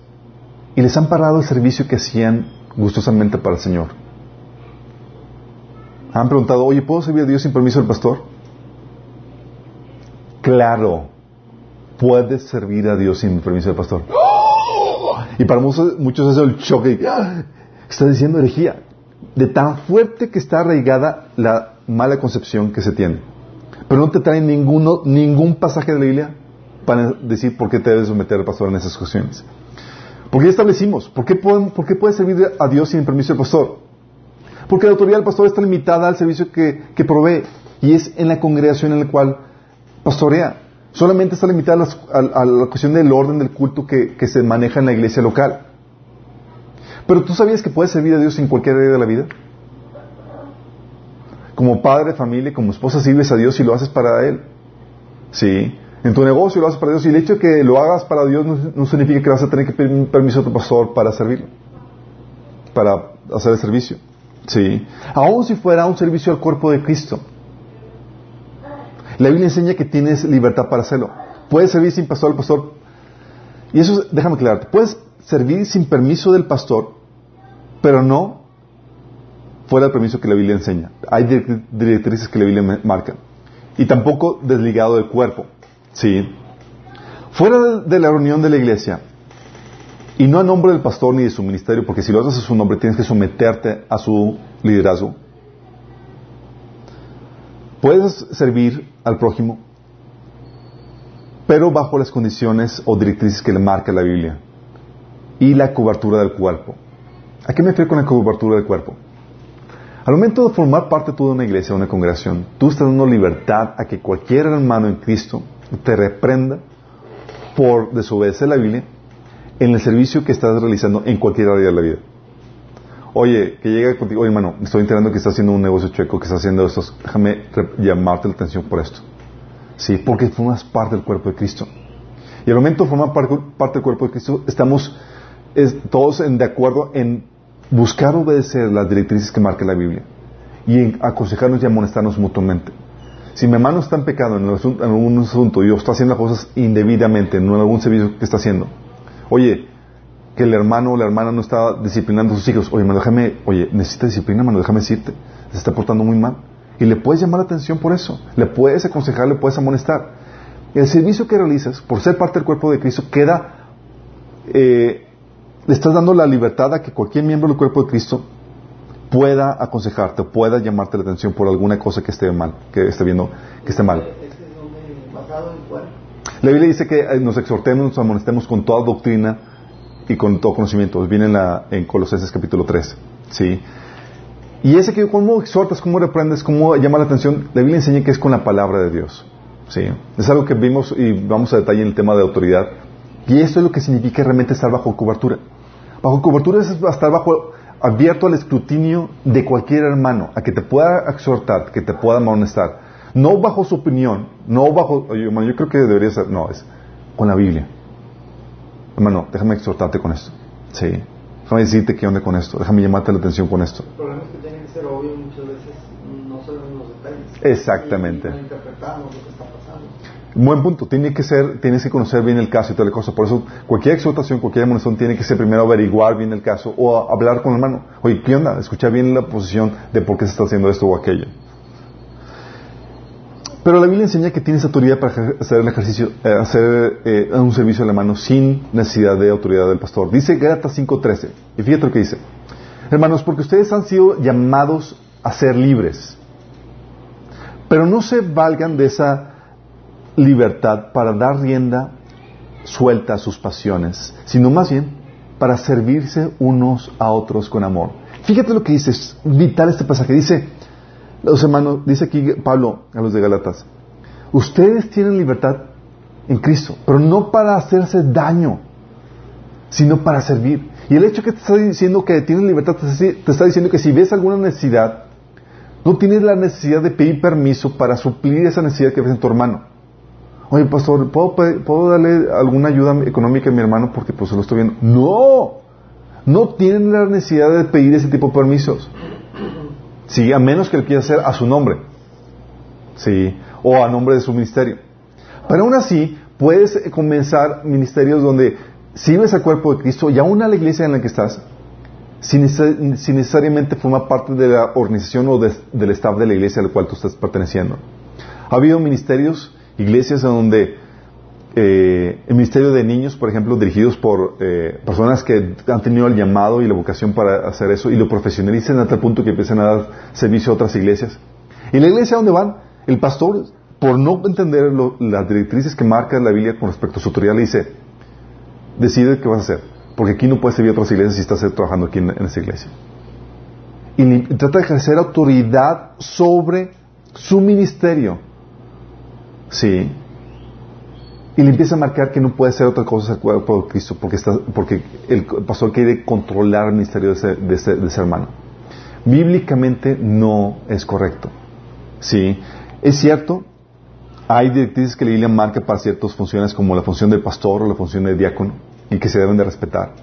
y les han parado el servicio que hacían gustosamente para el Señor. Han preguntado, oye, ¿puedo servir a Dios sin permiso del pastor? Claro, puedes servir a Dios sin permiso del pastor. Y para muchos, muchos es el choque. ¡Ah! Está diciendo herejía. De tan fuerte que está arraigada la mala concepción que se tiene. Pero no te traen ninguno, ningún pasaje de la Biblia para decir por qué te debes someter al pastor en esas cuestiones. Porque ya establecimos, ¿por qué, pueden, ¿por qué puedes servir a Dios sin permiso del pastor? Porque la autoridad del pastor está limitada al servicio que, que provee y es en la congregación en la cual pastorea. Solamente está limitada a, la cuestión del orden del culto que, que se maneja en la iglesia local. Pero tú sabías que puedes servir a Dios en cualquier área de la vida como padre familia, como esposa, sirves a Dios y lo haces para Él. Sí. En tu negocio lo haces para Dios y el hecho de que lo hagas para Dios no, significa que vas a tener que pedir permiso a tu pastor para servirlo, para hacer el servicio. Sí. Aún si fuera un servicio al cuerpo de Cristo. La Biblia enseña que tienes libertad para hacerlo. Puedes servir sin pastor al pastor. Y eso, déjame aclararte, puedes servir sin permiso del pastor, pero no fuera del permiso que la Biblia enseña. Hay directrices que la Biblia marca. Y tampoco desligado del cuerpo. ¿Sí? Fuera de la reunión de la iglesia, y no a nombre del pastor ni de su ministerio, porque si lo haces a su nombre tienes que someterte a su liderazgo. Puedes servir al prójimo, pero bajo las condiciones o directrices que le marca la Biblia. Y la cobertura del cuerpo. ¿A qué me refiero con la cobertura del cuerpo? Al momento de formar parte tú de una iglesia, una congregación, tú estás dando libertad a que cualquier hermano en Cristo te reprenda por desobedecer la Biblia en el servicio que estás realizando en cualquier área de la vida. Oye, que llega contigo, oye hermano, estoy enterando que estás haciendo un negocio chueco, que estás haciendo esto, déjame llamarte la atención por esto. Sí, porque formas parte del cuerpo de Cristo. Y al momento de formar parte, del cuerpo de Cristo, estamos todos en, de acuerdo en buscar obedecer las directrices que marca la Biblia y aconsejarnos y amonestarnos mutuamente. Si mi hermano está en pecado en, algún asunto y está haciendo las cosas indebidamente en algún servicio que está haciendo, Oye, que el hermano o la hermana no está disciplinando a sus hijos. Oye, hermano, déjame, oye, necesita disciplina, hermano, déjame decirte. Se está portando muy mal. Y le puedes llamar la atención por eso. Le puedes aconsejar, le puedes amonestar. El servicio que realizas, por ser parte del cuerpo de Cristo, queda, eh, le estás dando la libertad a que cualquier miembro del cuerpo de Cristo pueda aconsejarte, pueda llamarte la atención por alguna cosa que esté mal, que esté viendo que esté mal. La Biblia dice que eh, nos exhortemos, nos amonestemos con toda doctrina y con todo conocimiento. Viene en, la, en Colosenses capítulo 3. ¿sí? Y ese que, ¿cómo exhortas, cómo reprendes, cómo llama la atención? La Biblia enseña que es con la palabra de Dios. ¿sí? Es algo que vimos y vamos a detalle en el tema de autoridad. Y esto es lo que significa realmente estar bajo cobertura. Bajo cobertura es estar bajo, abierto al escrutinio de cualquier hermano, a que te pueda exhortar, que te pueda amonestar no bajo su opinión, no bajo, hermano, yo creo que debería ser, no, es con la Biblia. Hermano, déjame exhortarte con esto. Sí. Déjame decirte qué onda con esto. Déjame llamarte la atención con esto. El problema es que tiene que ser obvio muchas veces no sabemos los detalles. Exactamente. no interpretamos lo que está pasando. Buen punto. Tiene que ser, tienes que conocer bien el caso y toda la cosa. Por eso, cualquier exhortación, cualquier amonestación tiene que ser primero averiguar bien el caso o hablar con el hermano. Oye, ¿qué onda? Escuchar bien la posición de por qué se está haciendo esto o aquello. Pero la Biblia enseña que tienes autoridad para hacer el ejercicio, eh, hacer eh, un servicio a la mano sin necesidad de autoridad del pastor. Dice Gálatas 5:13. Y fíjate lo que dice. Hermanos, porque ustedes han sido llamados a ser libres. Pero no se valgan de esa libertad para dar rienda suelta a sus pasiones, sino más bien para servirse unos a otros con amor. Fíjate lo que dice, es vital este pasaje. Dice, los hermanos, dice aquí Pablo a los de Galatas, ustedes tienen libertad en Cristo, pero no para hacerse daño, sino para servir. Y el hecho que te está diciendo que tienes libertad te está diciendo que si ves alguna necesidad, no tienes la necesidad de pedir permiso para suplir esa necesidad que ves en tu hermano. Oye, pastor, ¿puedo, ¿puedo darle alguna ayuda económica a mi hermano porque pues lo estoy viendo? No, no tienen la necesidad de pedir ese tipo de permisos. Sí, a menos que le quiera hacer a su nombre. Sí, o a nombre de su ministerio. Pero aún así, puedes comenzar ministerios donde sirves al cuerpo de Cristo y aún a la iglesia en la que estás, sin, necesariamente formar parte de la organización o del staff de la iglesia a la cual tú estás perteneciendo. Ha habido ministerios, iglesias en donde eh, el ministerio de niños, por ejemplo, dirigidos por eh, personas que han tenido el llamado y la vocación para hacer eso y lo profesionalicen hasta el punto que empiezan a dar servicio a otras iglesias. Y la iglesia donde van, el pastor, por no entender las directrices que marca la Biblia con respecto a su autoridad, le dice, decide qué vas a hacer, porque aquí no puedes servir a otras iglesias si estás trabajando aquí en, en esa iglesia. Y trata de ejercer autoridad sobre su ministerio. Sí, y le empieza a marcar que no puede ser otra cosa el cuerpo de Cristo porque, está, porque el pastor quiere controlar el ministerio de ese, hermano. Bíblicamente no es correcto. Sí, es cierto, hay directrices que la Biblia marca para ciertas funciones como la función del pastor o la función del diácono y que se deben de respetar.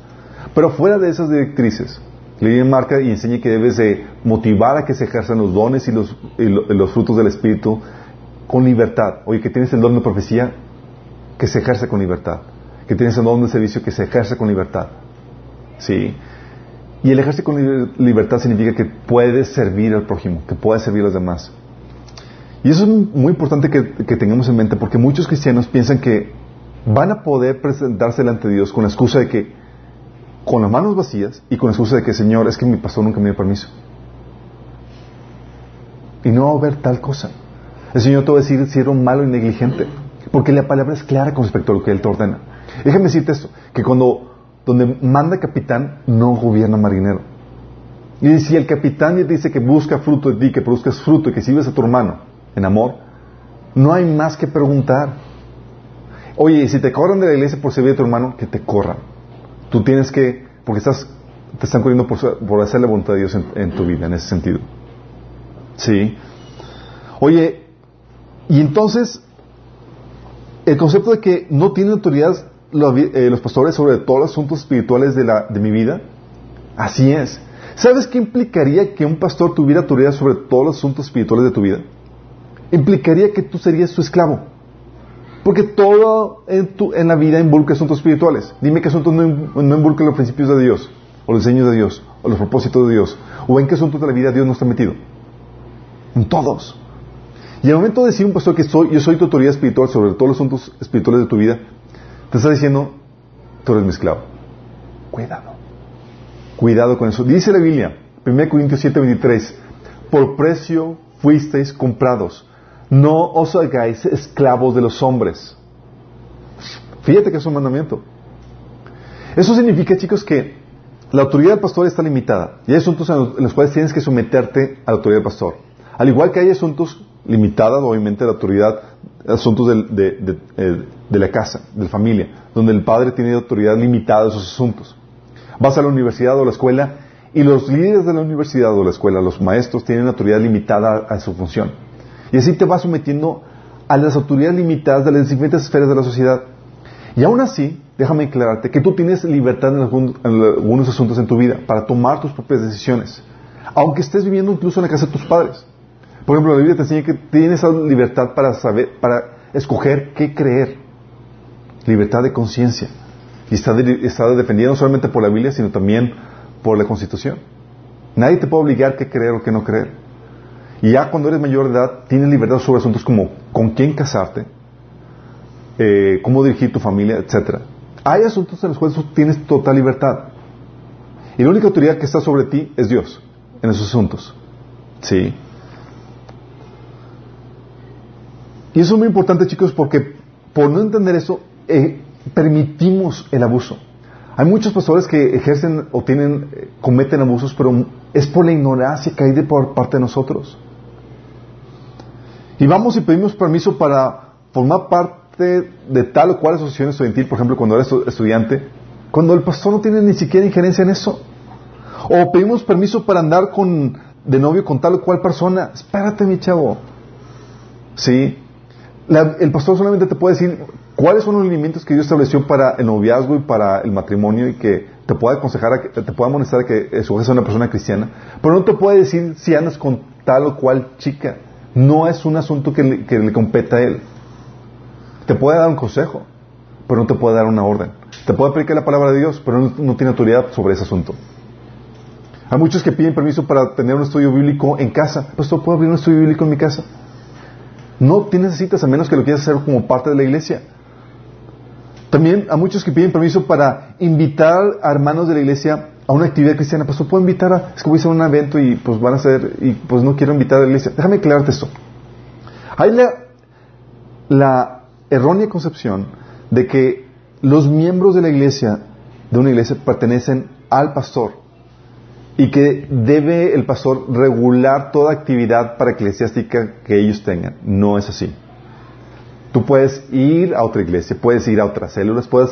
Pero fuera de esas directrices, la Biblia marca y enseña que debes de motivar a que se ejerzan los dones y los, y los frutos del Espíritu con libertad. Oye, que tienes el don de profecía, que se ejerce con libertad. Que tienes el don de servicio que se ejerce con libertad. ¿sí? Y el ejercicio con libertad significa que puedes servir al prójimo, que puedes servir a los demás. Y eso es muy importante que, que tengamos en mente porque muchos cristianos piensan que van a poder presentarse delante de Dios con la excusa de que, con las manos vacías y con la excusa de que, Señor, es que mi pastor nunca me dio permiso. Y no va a haber tal cosa. El Señor te va a decir si eres malo y negligente. Porque la palabra es clara con respecto a lo que Él te ordena. Déjame decirte esto, que cuando donde manda capitán, no gobierna marinero. Y si el capitán dice que busca fruto de ti, que produzcas fruto y que sirves a tu hermano en amor, no hay más que preguntar. Oye, si te corran de la iglesia por servir a tu hermano, que te corran. Tú tienes que, porque estás, te están corriendo por, hacer la voluntad de Dios en, tu vida, en ese sentido. Sí. Oye, y entonces, el concepto de que no tiene autoridad eh, los, pastores sobre todos los asuntos espirituales de, mi vida? Así es. ¿Sabes qué implicaría que un pastor tuviera autoridad sobre todos los asuntos espirituales de tu vida? Implicaría que tú serías su esclavo. Porque todo en, tu, la vida involucra asuntos espirituales. Dime qué asuntos no, no involucran los principios de Dios, o los diseños de Dios, o los propósitos de Dios, o en qué asuntos de la vida Dios no está metido. En todos. Y al momento de decir un pastor que soy, yo soy tu autoridad espiritual sobre todos los asuntos espirituales de tu vida, te está diciendo, tú eres mi esclavo. Cuidado. Cuidado con eso. Dice la Biblia, 1 Corintios 7, 23, por precio fuisteis comprados no os hagáis esclavos de los hombres. Fíjate que es un mandamiento. Eso significa, chicos, que la autoridad del pastor está limitada. Y hay asuntos en los cuales tienes que someterte a la autoridad del pastor. Al igual que hay asuntos limitados, obviamente, de la autoridad, asuntos de, eh, de, la casa, de la familia, donde el padre tiene autoridad limitada a esos asuntos. Vas a la universidad o la escuela y los líderes de la universidad o la escuela, los maestros, tienen autoridad limitada a su función. Y así te vas sometiendo a las autoridades limitadas de las diferentes esferas de la sociedad. Y aún así, déjame aclararte que tú tienes libertad en, algunos asuntos en tu vida para tomar tus propias decisiones, aunque estés viviendo incluso en la casa de tus padres. Por ejemplo, la Biblia te enseña que tienes libertad para saber, para escoger qué creer, libertad de conciencia. Y está, está defendido no solamente por la Biblia, sino también por la Constitución. Nadie te puede obligar qué creer o qué no creer. Y ya cuando eres mayor de edad, tienes libertad sobre asuntos como con quién casarte, eh, cómo dirigir tu familia, etc. Hay asuntos en los cuales tienes total libertad. Y la única autoridad que está sobre ti es Dios en esos asuntos. ¿Sí? Y eso es muy importante, chicos, porque por no entender eso, eh, permitimos el abuso. Hay muchos pastores que ejercen o tienen, eh, cometen abusos, pero es por la ignorancia que hay de por parte de nosotros. Y vamos y pedimos permiso para formar parte de tal o cual asociación estudiantil, por ejemplo, cuando eres estudiante, cuando el pastor no tiene ni siquiera injerencia en eso. O pedimos permiso para andar con, de novio con tal o cual persona. Espérate, mi chavo. Sí. El pastor solamente te puede decir cuáles son los lineamientos que Dios estableció para el noviazgo y para el matrimonio y que te pueda aconsejar, te pueda amonestar a que escoges a una persona cristiana, pero no te puede decir si andas con tal o cual chica. No es un asunto que le, que compete a él. Te puede dar un consejo, pero no te puede dar una orden. Te puede predicar la palabra de Dios, pero no, tiene autoridad sobre ese asunto. Hay muchos que piden permiso para tener un estudio bíblico en casa. Pues ¿puedo abrir un estudio bíblico en mi casa? No te necesitas a menos que lo quieras hacer como parte de la iglesia. También hay muchos que piden permiso para invitar a hermanos de la iglesia a una actividad cristiana, pues puedo invitar a, es que voy a hacer un evento y pues van a hacer, y pues no quiero invitar a la iglesia. Déjame aclararte esto. Hay la errónea concepción de que los miembros de la iglesia, de una iglesia, pertenecen al pastor y que debe el pastor regular toda actividad para eclesiástica que ellos tengan. No es así. Tú puedes ir a otra iglesia, puedes ir a otras células, puedes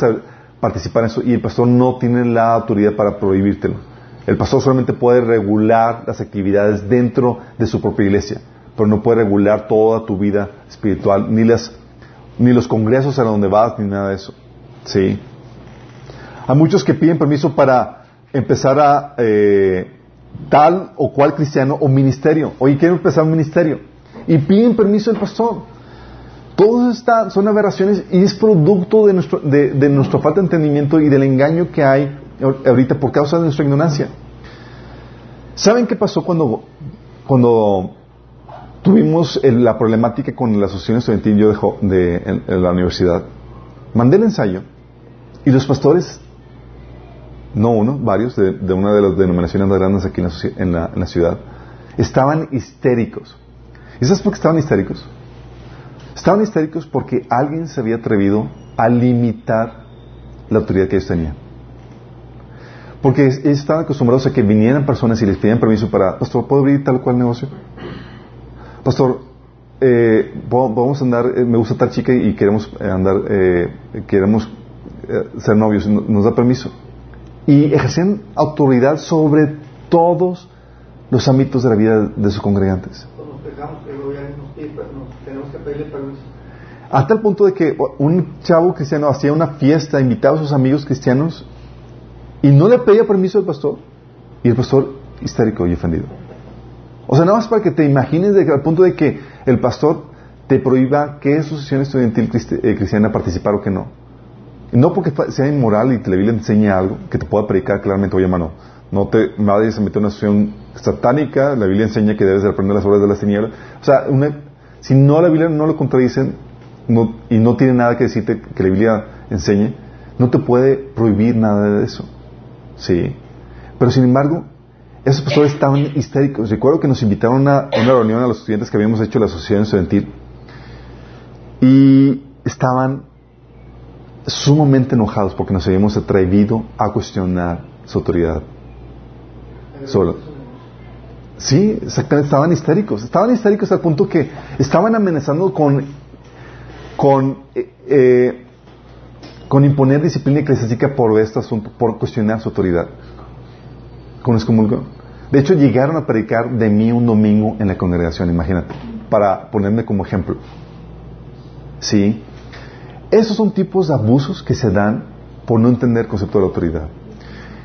participar en eso y el pastor no tiene la autoridad para prohibírtelo. El pastor solamente puede regular las actividades dentro de su propia iglesia, pero no puede regular toda tu vida espiritual, ni, las, ni los congresos a donde vas, ni nada de eso. ¿Sí? Hay muchos que piden permiso para empezar a eh, tal o cual cristiano o ministerio. Oye, quiero empezar un ministerio. Y piden permiso al pastor. Todas estas son aberraciones y es producto de, nuestro, de, nuestra falta de entendimiento y del engaño que hay ahorita por causa de nuestra ignorancia. ¿Saben qué pasó cuando, cuando tuvimos la problemática con la asociación estudiantil yo de, en, la universidad? Mandé el ensayo y los pastores, no uno, varios, de, una de las denominaciones más grandes aquí en la, ciudad, estaban histéricos. ¿Y sabes por qué estaban histéricos? Estaban histéricos porque alguien se había atrevido a limitar la autoridad que ellos tenían. Porque ellos estaban acostumbrados a que vinieran personas y les pedían permiso para, pastor, ¿puedo abrir tal cual negocio? Pastor, eh, vamos a andar, eh, me gusta tal chica y queremos eh, andar, queremos ser novios, nos da permiso. Y ejercían autoridad sobre todos los ámbitos de la vida de sus congregantes. A tal punto de que un chavo cristiano hacía una fiesta, invitaba a sus amigos cristianos y no le pedía permiso al pastor. Y el pastor histérico y ofendido. O sea, nada más para que te imagines de, al punto de que el pastor te prohíba que asociación estudiantil eh, cristiana participar o que no. No porque sea inmoral y la Biblia enseñe algo que te pueda predicar claramente, oye hermano, no te vayas a meter en una asociación satánica, la Biblia enseña que debes de aprender las obras de las tinieblas. O sea, si no la Biblia no lo contradicen y no tiene nada que decirte que la Biblia enseñe, no te puede prohibir nada de eso. Sí. Pero sin embargo, esos pastores estaban histéricos. Recuerdo que nos invitaron a una reunión a los estudiantes que habíamos hecho la asociación estudiantil y estaban sumamente enojados porque nos habíamos atrevido a cuestionar su autoridad. Solo. Sí, estaban histéricos. Estaban histéricos al punto que estaban amenazando con, con eh, eh con imponer disciplina eclesiástica por este asunto, por cuestionar su autoridad. Con excomulgó. De hecho, llegaron a predicar de mí un domingo en la congregación, imagínate, para ponerme como ejemplo. ¿Sí? Esos son tipos de abusos que se dan por no entender el concepto de la autoridad.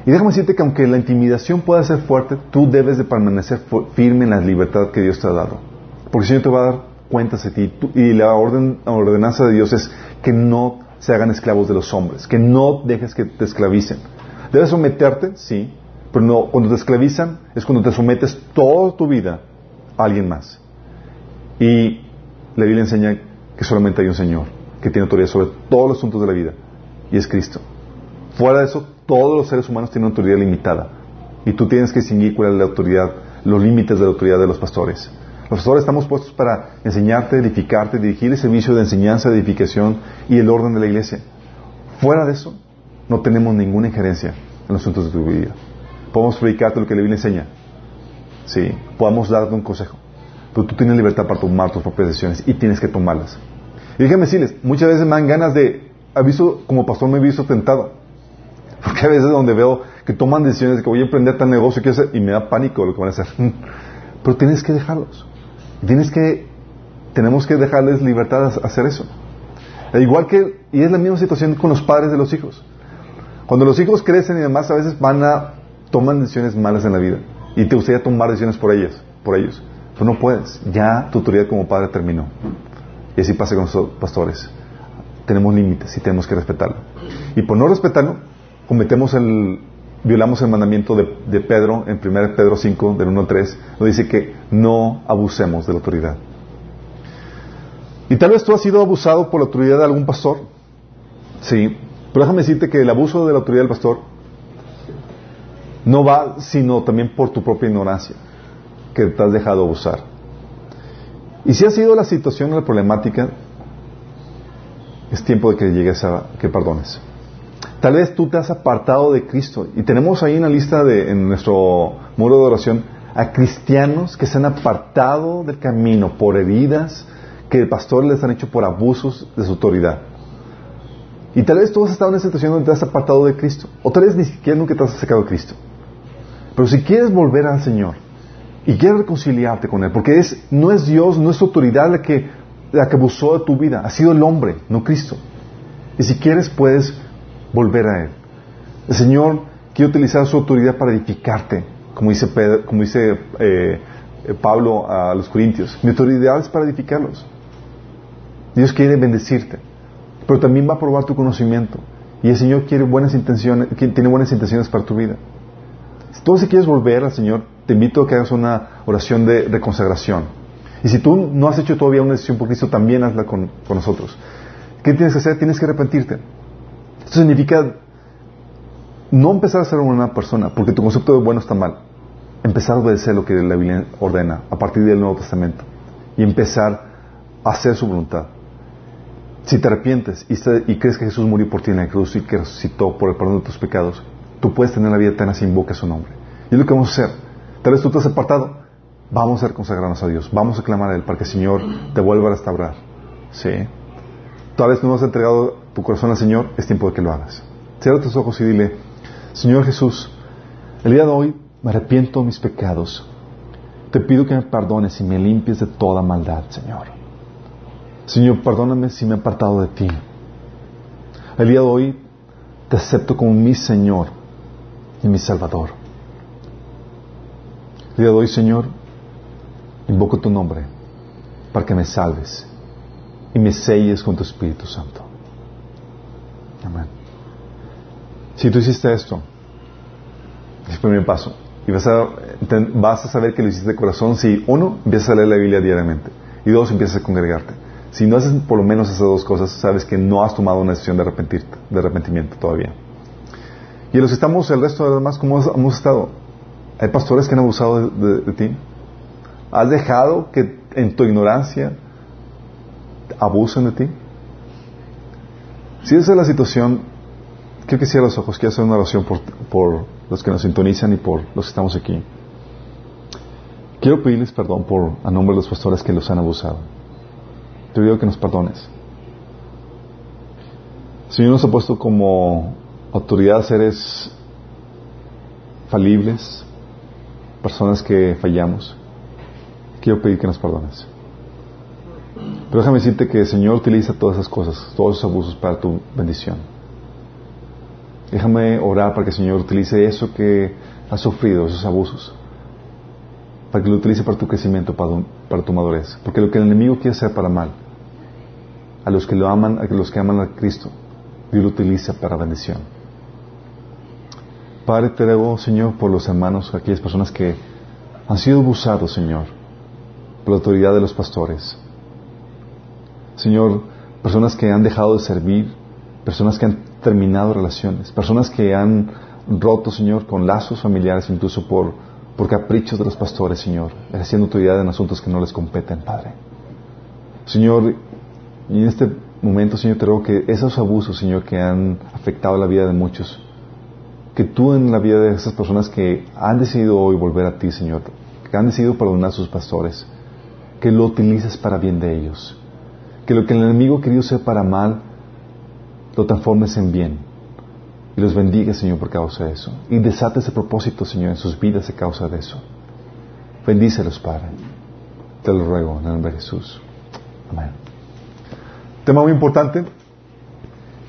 Y déjame decirte que aunque la intimidación pueda ser fuerte, tú debes de permanecer firme en la libertad que Dios te ha dado. Porque el Señor te va a dar cuentas de ti. Y la ordenanza de Dios es que no se hagan esclavos de los hombres, que no dejes que te esclavicen. Debes someterte, sí, pero no, cuando te esclavizan es cuando te sometes toda tu vida a alguien más. Y la Biblia enseña que solamente hay un Señor que tiene autoridad sobre todos los asuntos de la vida, y es Cristo. Fuera de eso, todos los seres humanos tienen autoridad limitada, y tú tienes que distinguir cuál es la autoridad, los límites de la autoridad de los pastores. Los pastores estamos puestos para enseñarte, edificarte, dirigir el servicio de enseñanza, edificación y el orden de la iglesia. Fuera de eso, no tenemos ninguna injerencia en los asuntos de tu vida. Podemos predicarte lo que la Biblia enseña. Sí, podemos darte un consejo. Pero tú tienes libertad para tomar tus propias decisiones y tienes que tomarlas. Y déjame decirles, muchas veces me dan ganas de, aviso, como pastor me he visto tentado. Porque a veces donde veo que toman decisiones de que voy a emprender tal negocio y me da pánico lo que van a hacer. Pero tienes que dejarlos. Tienes que, tenemos que dejarles libertad a hacer eso. E igual que, y es la misma situación con los padres de los hijos. Cuando los hijos crecen y demás, a veces van a, toman decisiones malas en la vida. Y te gustaría tomar decisiones por ellas, por ellos. Tú no puedes. Ya tu autoridad como padre terminó. Y así pasa con los pastores. Tenemos límites y tenemos que respetarlo. Y por no respetarlo, cometemos el, violamos el mandamiento de, Pedro en 1 Pedro 5, del 1 al 3, nos dice que no abusemos de la autoridad. Y tal vez tú has sido abusado por la autoridad de algún pastor. Sí. Pero déjame decirte que el abuso de la autoridad del pastor no va sino también por tu propia ignorancia, que te has dejado abusar. Y si ha sido la situación o la problemática, es tiempo de que llegues a que perdones. Tal vez tú te has apartado de Cristo. Y tenemos ahí en la lista de, en nuestro muro de oración a cristianos que se han apartado del camino por heridas que el pastor les han hecho por abusos de su autoridad. Y tal vez tú has estado en una situación donde te has apartado de Cristo. O tal vez ni siquiera nunca te has sacado de Cristo. Pero si quieres volver al Señor y quieres reconciliarte con Él, porque es, no es Dios, no es autoridad la que, la que abusó de tu vida, ha sido el hombre, no Cristo. Y si quieres puedes volver a Él. El Señor quiere utilizar su autoridad para edificarte, como dice, como dice eh, Pablo a los Corintios. Mi autoridad es para edificarlos. Dios quiere bendecirte, pero también va a probar tu conocimiento Y el Señor quiere buenas intenciones, tiene buenas intenciones para tu vida. Tú si quieres volver al Señor, te invito a que hagas una oración de, consagración. Y si tú no has hecho todavía una decisión por Cristo, también hazla con, con nosotros. ¿Qué tienes que hacer? Tienes que arrepentirte. Esto significa no empezar a ser una persona, porque tu concepto de bueno está mal. Empezar a obedecer lo que la Biblia ordena a partir del Nuevo Testamento y empezar a hacer su voluntad. Si te arrepientes y, crees que Jesús murió por ti en la cruz y que resucitó por el perdón de tus pecados, tú puedes tener la vida eterna si invocas su nombre. Y es lo que vamos a hacer. Tal vez tú te has apartado. Vamos a consagrarnos a Dios. Vamos a clamar a Él para que el Señor te vuelva a restaurar. Sí. Tal vez no has entregado tu corazón al Señor. Es tiempo de que lo hagas. Cierra tus ojos y dile, Señor Jesús, el día de hoy me arrepiento de mis pecados. Te pido que me perdones y me limpies de toda maldad, Señor. Señor, perdóname si me he apartado de ti. El día de hoy te acepto como mi Señor y mi Salvador. De hoy, Señor, invoco tu nombre para que me salves y me selles con tu Espíritu Santo. Amén. Si tú hiciste esto, es el primer paso. Y vas a, a saber que lo hiciste de corazón si, uno, empiezas a leer la Biblia diariamente. Y dos, empiezas a congregarte. Si no haces por lo menos esas dos cosas, sabes que no has tomado una decisión de, arrepentirte, de arrepentimiento todavía. Y los que estamos, el resto de los demás, ¿cómo hemos estado? ¿Hay pastores que han abusado de, ti? ¿Has dejado que en tu ignorancia abusen de ti? Si esa es la situación, Quiero que cierre los ojos, quiero hacer una oración por, los que nos sintonizan y por los que estamos aquí. Quiero pedirles perdón por a nombre de los pastores que los han abusado. Te pido que nos perdones. El Señor nos ha puesto como autoridad seres falibles, personas que fallamos. Quiero pedir que nos perdones. Pero déjame decirte que el Señor utiliza todas esas cosas, todos esos abusos para tu bendición. Déjame orar para que el Señor utilice eso que has sufrido, esos abusos, para que lo utilice para tu crecimiento, para, tu madurez. Porque lo que el enemigo quiere hacer para mal, a los que lo aman, a los que aman a Cristo, Dios lo utiliza para bendición. Padre, te debo, Señor, por los hermanos, aquellas personas que han sido abusados, Señor, por la autoridad de los pastores. Señor, personas que han dejado de servir, personas que han terminado relaciones, personas que han roto, Señor, con lazos familiares, incluso por, por caprichos de los pastores, Señor, ejerciendo autoridad en asuntos que no les competen, Padre. Señor, y en este momento, Señor, te ruego que esos abusos, Señor, que han afectado la vida de muchos, que tú en la vida de esas personas que han decidido hoy volver a ti, Señor, que han decidido perdonar a sus pastores, que lo utilices para bien de ellos. Que lo que el enemigo querido sea para mal, lo transformes en bien. Y los bendiga, Señor, por causa de eso. Y desate ese propósito, Señor, en sus vidas a causa de eso. Bendícelos, Padre. Te lo ruego en el nombre de Jesús. Amén. Tema muy importante,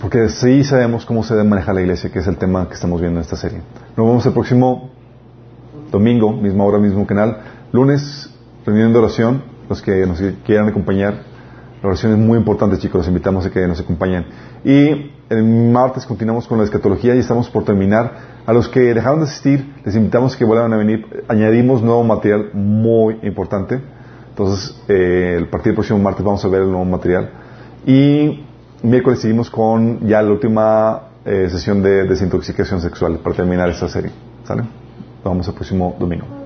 porque sí sabemos cómo se debe manejar la iglesia, que es el tema que estamos viendo en esta serie. Nos vemos el próximo domingo, misma hora, mismo canal. Lunes, reunión de oración, los que nos quieran acompañar la oración es muy importante, chicos. Los invitamos a que nos acompañen. Y el martes continuamos con la escatología y estamos por terminar. A los que dejaron de asistir, les invitamos a que vuelvan a venir. Añadimos nuevo material muy importante. Entonces, eh, el partir del próximo martes vamos a ver el nuevo material. Y miércoles seguimos con ya la última eh, sesión de desintoxicación sexual para terminar esta serie. ¿Sale? Vamos al próximo domingo.